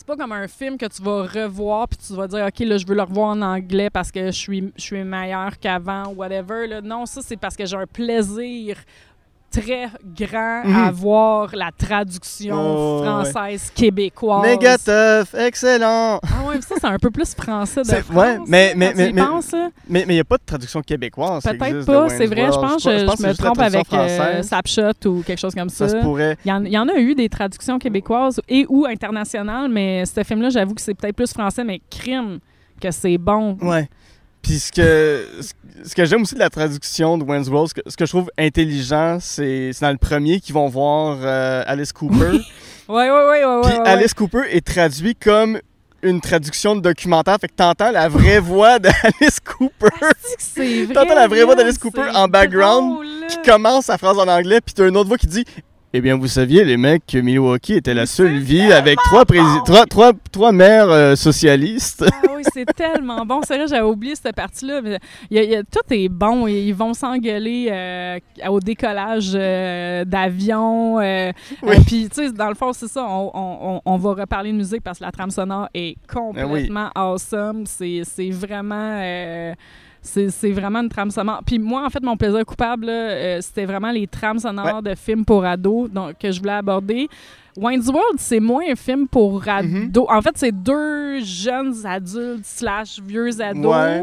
c'est pas comme un film que tu vas revoir puis tu vas dire OK là je veux le revoir en anglais parce que je suis je suis meilleur qu'avant whatever là. non ça c'est parce que j'ai un plaisir très grand Mhm. à voir la traduction Oh, ouais. française québécoise. Méga tough, excellent! Ah ouais, ça c'est un peu plus français de France. ouais, mais- mais- mais- mais- il n'y a pas de traduction québécoise. Peut-être pas, c'est vrai. Je pense que je, pense que me trompe avec euh. Snapshot ou quelque chose comme ça. Ça se pourrait. Il y, en, il y en a eu des traductions québécoises et ou internationales, mais ce film-là, j'avoue que c'est peut-être plus français, mais crime que c'est bon. Ouais. Puis ce que, ce- que j'aime aussi de la traduction de Wayne's World, ce que, ce que je trouve intelligent, c'est c'est dans le premier qu'ils vont voir euh, Alice Cooper. Ouais, ouais, ouais, ouais. Puis ouais, ouais. Alice Cooper est traduit comme une traduction de documentaire. Fait que t'entends la vraie voix d'Alice Cooper vrai. T'entends la vraie voix d'Alice Cooper en background drôle, qui commence sa phrase en anglais, puis t'as une autre voix qui dit Eh bien, vous saviez, les mecs, que Milwaukee était la seule ville avec trois, prési- trois, trois, trois maires euh, socialistes. Ah oui, c'est tellement bon. C'est vrai, j'avais oublié cette partie-là. mais il y a- il y a- tout est bon. Ils vont s'engueuler euh, au décollage euh, d'avion. Oui. Puis, tu sais, dans le fond, c'est ça. On, on- on- on va reparler de musique parce que la trame sonore est complètement awesome. C'est c'est vraiment... c'est vraiment une trame sonore. Puis moi, en fait, mon plaisir coupable, euh, c'était vraiment les trames sonores de films pour ados donc, que je voulais aborder. Wayne's World, c'est moins un film pour ados. Mhm. En fait, c'est deux jeunes adultes slash vieux ados. Ouais,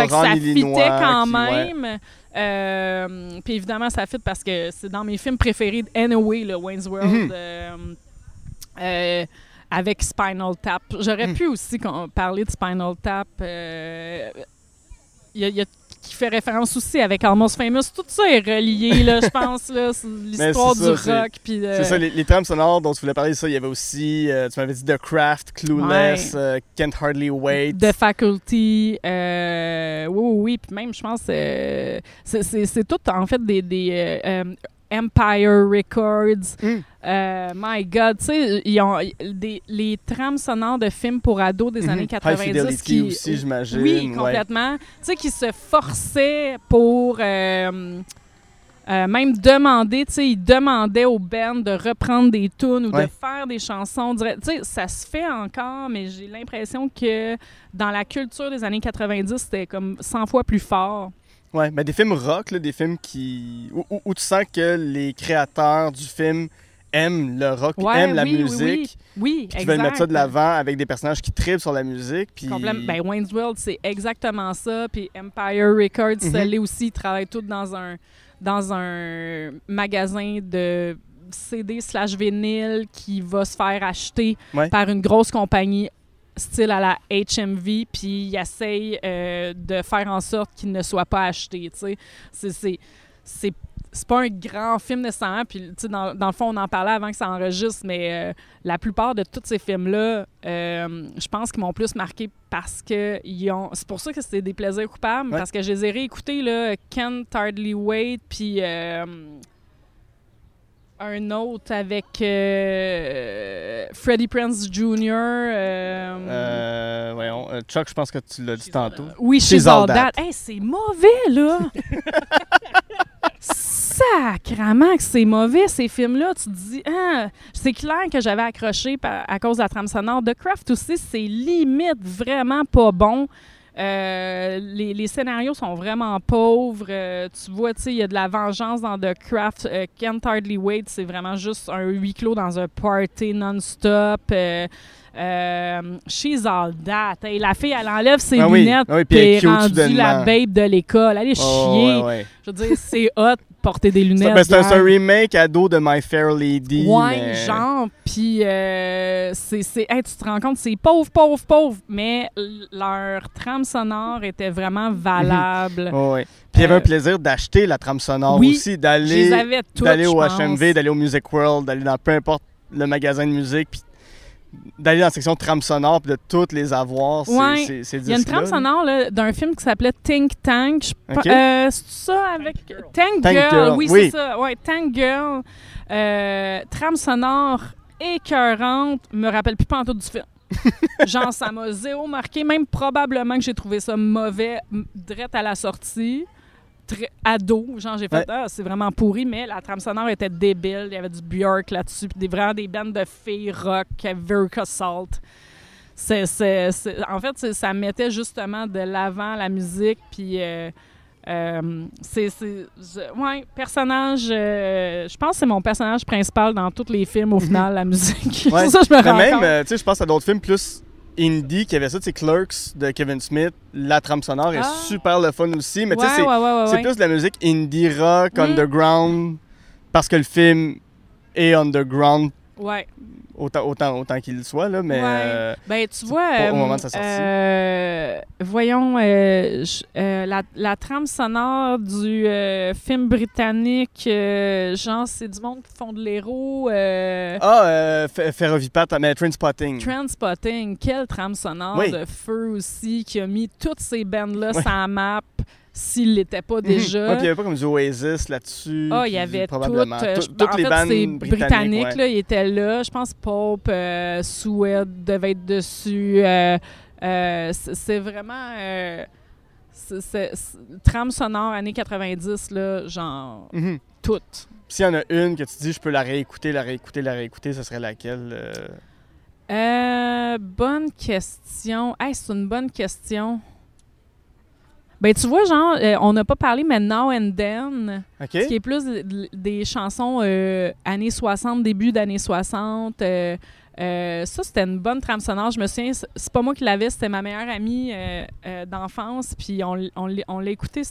Fait que ça fitait quand ouais. même. Euh, puis évidemment, ça fit parce que c'est dans mes films préférés anyway, le Wayne's World. Mhm. euh, euh, avec Spinal Tap. J'aurais Mhm. pu aussi parler de Spinal Tap. Euh, il y a, y a- qui fait référence aussi avec Almost Famous. Tout ça est relié, là, je pense. là. L'histoire du rock. C'est ça, les, les trames sonores dont tu voulais parler, ça, il y avait aussi, euh, tu m'avais dit The Craft, Clueless, euh, Can't Hardly Wait. The Faculty, euh, oui, oui, oui, puis même, je pense, euh, c'est- tout, en fait, des, des euh, euh, Empire Records. Mm. Euh, my God, tu sais, ils ont des, les trames sonores de films pour ados des Mhm. années High 90 Fidelity qui... aussi, j'imagine. Oui, ouais. complètement. Tu sais, qui se forçaient pour... euh, euh, même demander, tu sais, ils demandaient aux bands de reprendre des tunes ou Ouais. de faire des chansons. Tu sais, ça se fait encore, mais j'ai l'impression que dans la culture des années 90, c'était comme 100 fois plus fort. Ouais, mais des films rock, là, des films qui. Où, où- où tu sens que les créateurs du film aiment le rock, Ouais, aiment la oui, musique, Oui, veulent mettre ça de l'avant avec des personnages qui tripent sur la musique. Puis... Ben, Wayne's World, c'est exactement ça. Puis Empire Records, Mhm. l'est aussi. Ils travaillent tous dans un, dans un magasin de CD slash vinyle qui va se faire acheter Ouais. par une grosse compagnie style à la HMV, puis ils essayent euh, de faire en sorte qu'il ne soit pas acheté, tu sais. C'est- C'est... pas un grand film nécessairement, puis tu sais, dans, dans le fond, on en parlait avant que ça enregistre, mais euh, la plupart de tous ces films-là, euh, je pense qu'ils m'ont plus marqué parce que ils ont. C'est pour ça que c'était des plaisirs coupables, Ouais. parce que je les ai réécoutés, là, Can't Hardly Wait, puis. euh, un autre avec euh, Freddie Prince Jr. euh, Euh, voyons, Chuck, je pense que tu l'as dit tantôt. oui, She's She's All All That. That. Hey, c'est mauvais, là! Sacrement que c'est mauvais, ces films-là. Tu te dis, ah, c'est clair que j'avais accroché à cause de la trame sonore. The Craft aussi, c'est limite vraiment pas bon. Euh, les, les scénarios sont vraiment pauvres. Euh, tu vois, tu sais, il y a de la vengeance dans The Craft. Euh, Can't Hardly Wait, c'est vraiment juste un huis clos dans un party non-stop. Euh, She's All That. Hey, la fille, elle enlève ses Ah oui, lunettes ah oui, puis elle est elle est rendue la babe de l'école. Allez Oh, chier. ouais, ouais. Je veux dire, c'est hot porter des lunettes. ben, c'est un, remake ado de My Fair Lady. Ouais, mais- genre, puis euh, c'est, hey, tu te rends compte, c'est pauvre, pauvre, pauvre, mais leur trame sonore était vraiment valable. Ouais, ouais. Puis il y avait Euh, un plaisir d'acheter la trame sonore oui, aussi, d'aller d'aller au. HMV, d'aller au Music World, d'aller dans peu importe le magasin de musique, puis d'aller dans la section trame sonore, puis de toutes les avoir, ces, Ouais. ces, ces Il y a une trame sonore d'un film qui s'appelait Think Tank. Je euh, c'est ça avec Tank Tank Girl. Girl, Oui, oui. c'est ça. Ouais, Tank Girl. Euh, trame sonore écœurante. Me rappelle plus pantoute du film. Genre, ça m'a zéro marqué. Même probablement que j'ai trouvé ça mauvais, direct à la sortie. Très ado. Genre, j'ai fait, Ouais. ah, c'est vraiment pourri, mais la trame sonore était débile. Il y avait du Björk là-dessus, puis des, vraiment des bandes de filles rock, Verka Salt. C'est, c'est- c'est- en fait, ça mettait justement de l'avant la musique, puis euh, euh, c'est, c'est- je- ouais, personnage, euh, je pense que c'est mon personnage principal dans tous les films au final, la musique. Ouais. ça, je me rends même, tu sais, je pense à d'autres films plus indie qui avaient ça, c'est Clerks de Kevin Smith. La trame sonore est Ah. super le fun aussi, mais tu sais, c'est ouais, ouais. plus de la musique indie rock, Mm. underground, parce que le film est underground Ouais. Autant, autant, autant qu'il le soit, là, mais... Ouais. euh, Ben, tu vois, pas au euh, moment de sa sortie. euh, voyons, euh, je- la, la trame sonore du film britannique, genre, c'est du monde qui font de l'héros. Ah, euh, Ferrovipat, mais Trainspotting. Transpotting, quelle trame sonore Oui. de feu aussi, qui a mis toutes ces bandes-là Ouais. sur la map, s'il l'était pas Mhm. déjà. Ouais, il n'y avait pas comme du Oasis là-dessus. Ah, il y avait toutes. probablement. euh, Tout- je- toutes en les fait, bandes c'est britanniques. britanniques, ouais. là, ils étaient là. Je pense Pope, euh, Suède devait être dessus. Euh, euh, c'est vraiment... euh, c'est- trame sonore années 90, là, genre, Mhm. toutes. S'il y en a une que tu dis, je peux la réécouter, la réécouter, la réécouter, ce serait laquelle euh? Euh, bonne question. Hey, c'est une bonne question. Ben, tu vois, genre, euh, on n'a pas parlé, mais Now and Then, ce qui est plus de- de- des chansons euh, années 60, début d'années 60. euh, ça, c'était une bonne trame sonore. Je me souviens, c'est- pas moi qui l'avais, c'était ma meilleure amie d'enfance. Puis on, on, l'a- on l'a écouté.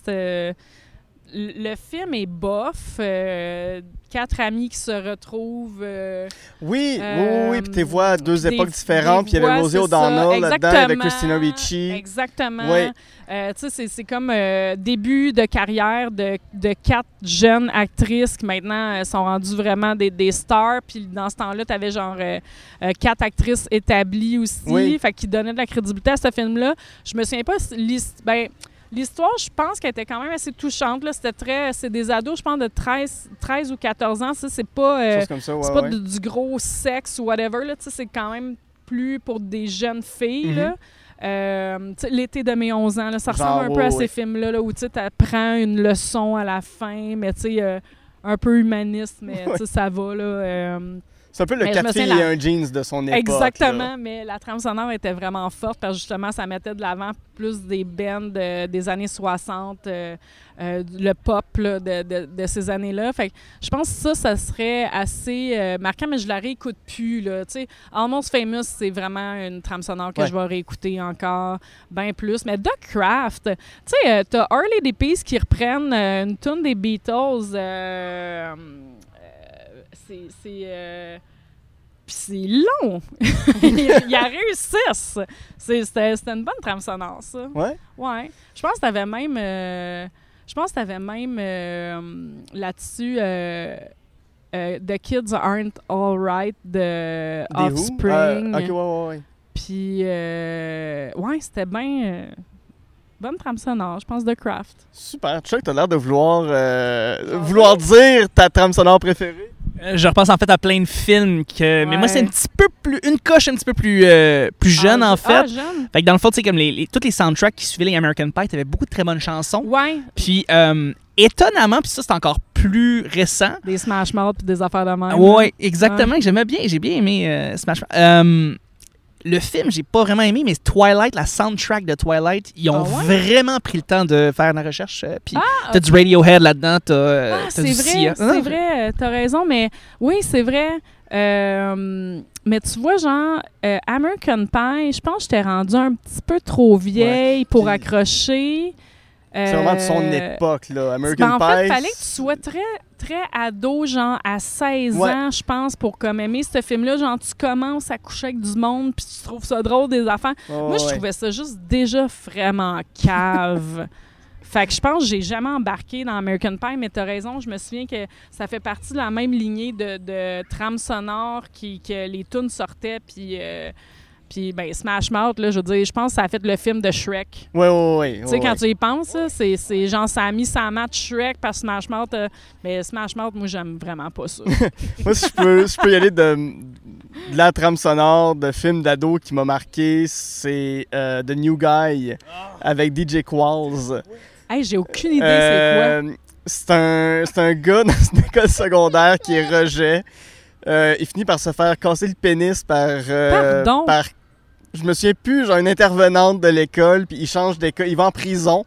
Le film est bof. euh, quatre amis qui se retrouvent. euh, Oui, oui, Euh, oui, puis tes voix à deux des- époques différentes, puis il y avait Rosie O'Donnell là-dedans, avec exactement, Christina Ricci. Exactement. Oui. Euh, tu sais, c'est- comme euh, début de carrière de, de quatre jeunes actrices qui maintenant euh, sont rendues vraiment des, des stars. Puis dans ce temps-là, tu avais genre euh, euh, quatre actrices établies aussi. Oui. Fait qui donnaient de la crédibilité à ce film-là. Je me souviens pas. Ben, L'histoire, je pense qu'elle était quand même assez touchante. C'était très. C'est des ados, je pense, de 13, 13 ou 14 ans. Ça, c'est pas. euh, Chose comme ça, ouais, c'est pas ouais. du, du gros sexe ou whatever. Là, c'est quand même plus pour des jeunes filles. Mhm. là. Euh, L'été de mes 11 ans, là, ça Genre, ressemble un peu ouais, à ces films-là là, où tu apprends une leçon à la fin, mais tu sais, euh, un peu humaniste, mais ça va. Là, C'est un peu le Mais filles souviens, et la- un jeans de son époque. Exactement, là. mais la trame sonore était vraiment forte parce que justement, ça mettait de l'avant plus des bands de- des années 60, euh, euh, le pop là, de, de- de ces années-là. Fait que je pense que ça, ça serait assez euh, marquant, mais je la réécoute plus. Là. Almost Famous, c'est vraiment une trame sonore que Ouais. je vais réécouter encore bien plus. Mais Duck Craft, tu sais, t'as Harley des Peace qui reprennent une tune des Beatles. C'est... euh, puis c'est long. il, il a réussi. C'est- C'était une bonne trame sonore, ça. Ouais? Ouais. Je pense que t'avais même. euh, je pense que t'avais même euh, là-dessus. The Kids Aren't Alright de Des? Offspring. Ah, ok, ouais, ouais, ouais. Puis, ouais, c'était bien. bonne trame sonore, je pense, de Craft. Super. Chuck, t'as l'air de vouloir, euh, vouloir dire ta trame sonore préférée. Euh, Je repense en fait à plein de films que. Mais moi, c'est un petit peu plus. Une coche un petit peu plus, euh, plus jeune, Ah, en fait. Ah, jeune? Fait que dans le fond, tu sais, comme les, les- tous les soundtracks qui suivaient les American Pie, t'avais beaucoup de très bonnes chansons. Ouais, Puis, euh, étonnamment, puis ça, c'est encore plus récent. des Smash Mouth puis des affaires de même. Ouais, exactement. que J'aimais bien. J'ai bien aimé euh, Smash Mouth. Le film, j'ai pas vraiment aimé, mais Twilight, la soundtrack de Twilight, ils ont Ah ouais? vraiment pris le temps de faire la recherche. euh, Puis, Ah, t'as du Radiohead là-dedans, t'as, euh, Ah, c'est vrai, c'est Non, vrai, t'as raison, mais oui, c'est vrai. Euh, mais tu vois, genre, euh, American Pie, je pense que j'étais rendue un petit peu trop vieille pour accrocher. C'est vraiment de son Euh, époque, là. American ben, en Pie. fait, il fallait que tu sois très, très ado, genre à 16 Ouais. ans, je pense, pour comme aimer ce film-là. Genre, tu commences à coucher avec du monde, puis tu trouves ça drôle, des affaires. Oh, Moi, je ouais. trouvais ça juste déjà vraiment cave. fait que je pense que j'ai jamais embarqué dans American Pie, mais t'as raison, je me souviens que ça fait partie de la même lignée de, de trame sonore qui, que les tunes sortaient, puis... euh, puis, ben, Smash Mouth, là, je veux dire, je pense que ça a fait le film de Shrek. Ouais, ouais, ouais. Tu sais, quand tu y penses, c'est, c'est genre, ça a mis ça match Shrek par Smash Mouth. euh, mais Smash Mouth, moi, j'aime vraiment pas ça. Moi, si je peux, si peux y aller de, de la trame sonore de film d'ado qui m'a marqué, c'est euh, The New Guy avec DJ Qualls. hey, j'ai aucune idée Euh, c'est un, c'est un gars dans une école secondaire qui est rejet. Euh, il finit par se faire casser le pénis par. euh, Pardon? par je me souviens plus, genre une intervenante de l'école, puis il change d'école. Il va en prison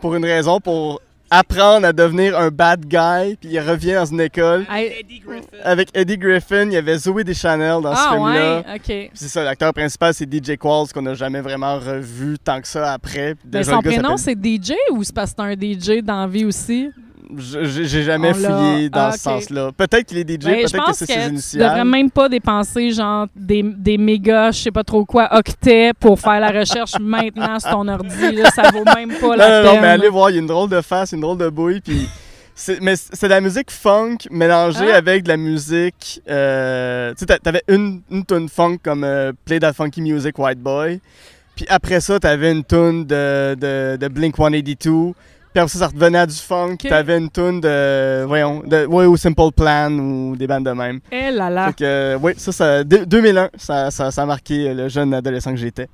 pour une raison, pour apprendre à devenir un bad guy, puis il revient dans une école. Hey, Avec Eddie Griffin, il y avait Zoé Deschanel dans ce ah, film-là. ouais, OK. Puis C'est ça, l'acteur principal, c'est DJ Qualls, qu'on n'a jamais vraiment revu tant que ça après. Puis Ben, son prénom, c'est DJ ou c'est parce que c'est un DJ dans la vie aussi? Je- J'ai jamais fouillé dans Ah, ce sens-là. Peut-être qu'il est DJ, Ben, je peut-être que pense c'est ses tu initiales. devrais même pas dépenser genre des, des mégas, je sais pas trop quoi, octets pour faire la recherche maintenant sur ton ordi. Là, ça vaut même pas Non, la non, peine. non, mais allez voir, il y a une drôle de face, une drôle de bouille, puis... c'est- Mais c'est de la musique funk mélangée Ah. avec de la musique... euh, tu sais, t'a- t'avais une, une tune funk comme euh, Play That Funky Music White Boy, puis après ça, t'avais une tune de, de, de Blink-182, puis après ça, ça revenait à du funk, t'avais une tune de... Voyons, de, ouais, ou Simple Plan, ou des bandes de même. Eh là là. Fait que, euh, oui, ça, ça, deux- 2001, ça, ça, ça a marqué le jeune adolescent que j'étais.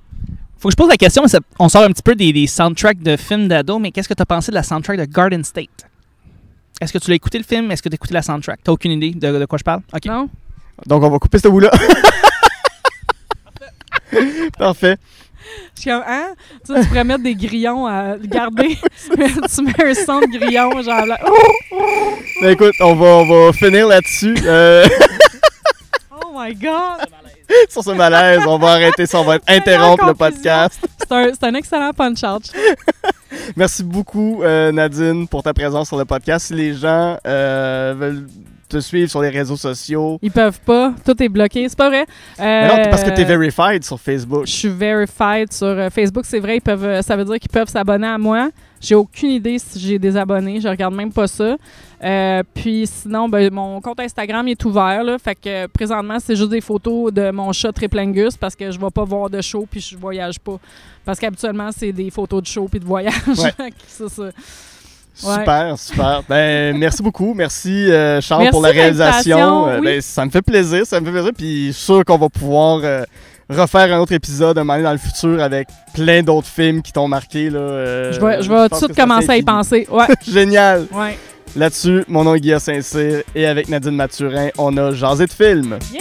Faut que je pose la question, mais ça- on sort un petit peu des, des soundtracks de films d'ado, mais qu'est-ce que tu as pensé de la soundtrack de Garden State? Est-ce que tu l'as écouté le film? Est-ce que tu as écouté la soundtrack? T'as aucune idée de, de quoi je parle? OK. Non? Donc, on va couper ce bout-là. Parfait. Je suis comme, hein? Tu, sais, tu pourrais mettre des grillons à garder. tu mets un son de grillon, genre là. Ben, écoute, on va, on va finir là-dessus. Euh, oh my God! sur ce malaise, on va arrêter ça, on va interrompre le podcast. C'est un, c'est un excellent punch-out. Merci beaucoup, euh, Nadine, pour ta présence sur le podcast. Si les gens euh, veulent te suivre sur les réseaux sociaux, Ils peuvent pas. Tout est bloqué. C'est pas vrai. Mais non, parce que tu es Euh, verified sur Facebook. Je suis verified sur euh, Facebook, c'est vrai, ils peuvent, euh, ça veut dire qu'ils peuvent s'abonner à moi. J'ai aucune idée si j'ai des abonnés, je regarde même pas ça. Euh, puis sinon, ben, mon compte Instagram il est ouvert, là, fait que présentement, c'est juste des photos de mon chat Triplingus parce que je vais pas voir de show puis je voyage pas. Parce qu'habituellement, c'est des photos de show puis de voyage. Ouais. c'est ça. Super, super. Ben, merci beaucoup. Merci, euh, Charles, Merci pour la réalisation. Euh, oui. ben, ça me fait plaisir, ça me fait plaisir. Puis, je suis sûr qu'on va pouvoir euh, refaire un autre épisode un moment donné dans le futur avec plein d'autres films qui t'ont marqué. Là, euh, je vais, je vais tout de suite commencer à y penser. Ouais. Génial. ouais. Là-dessus, mon nom est Guillaume Saint-Cyr et avec Nadine Mathurin, on a jasé de films. Yeah!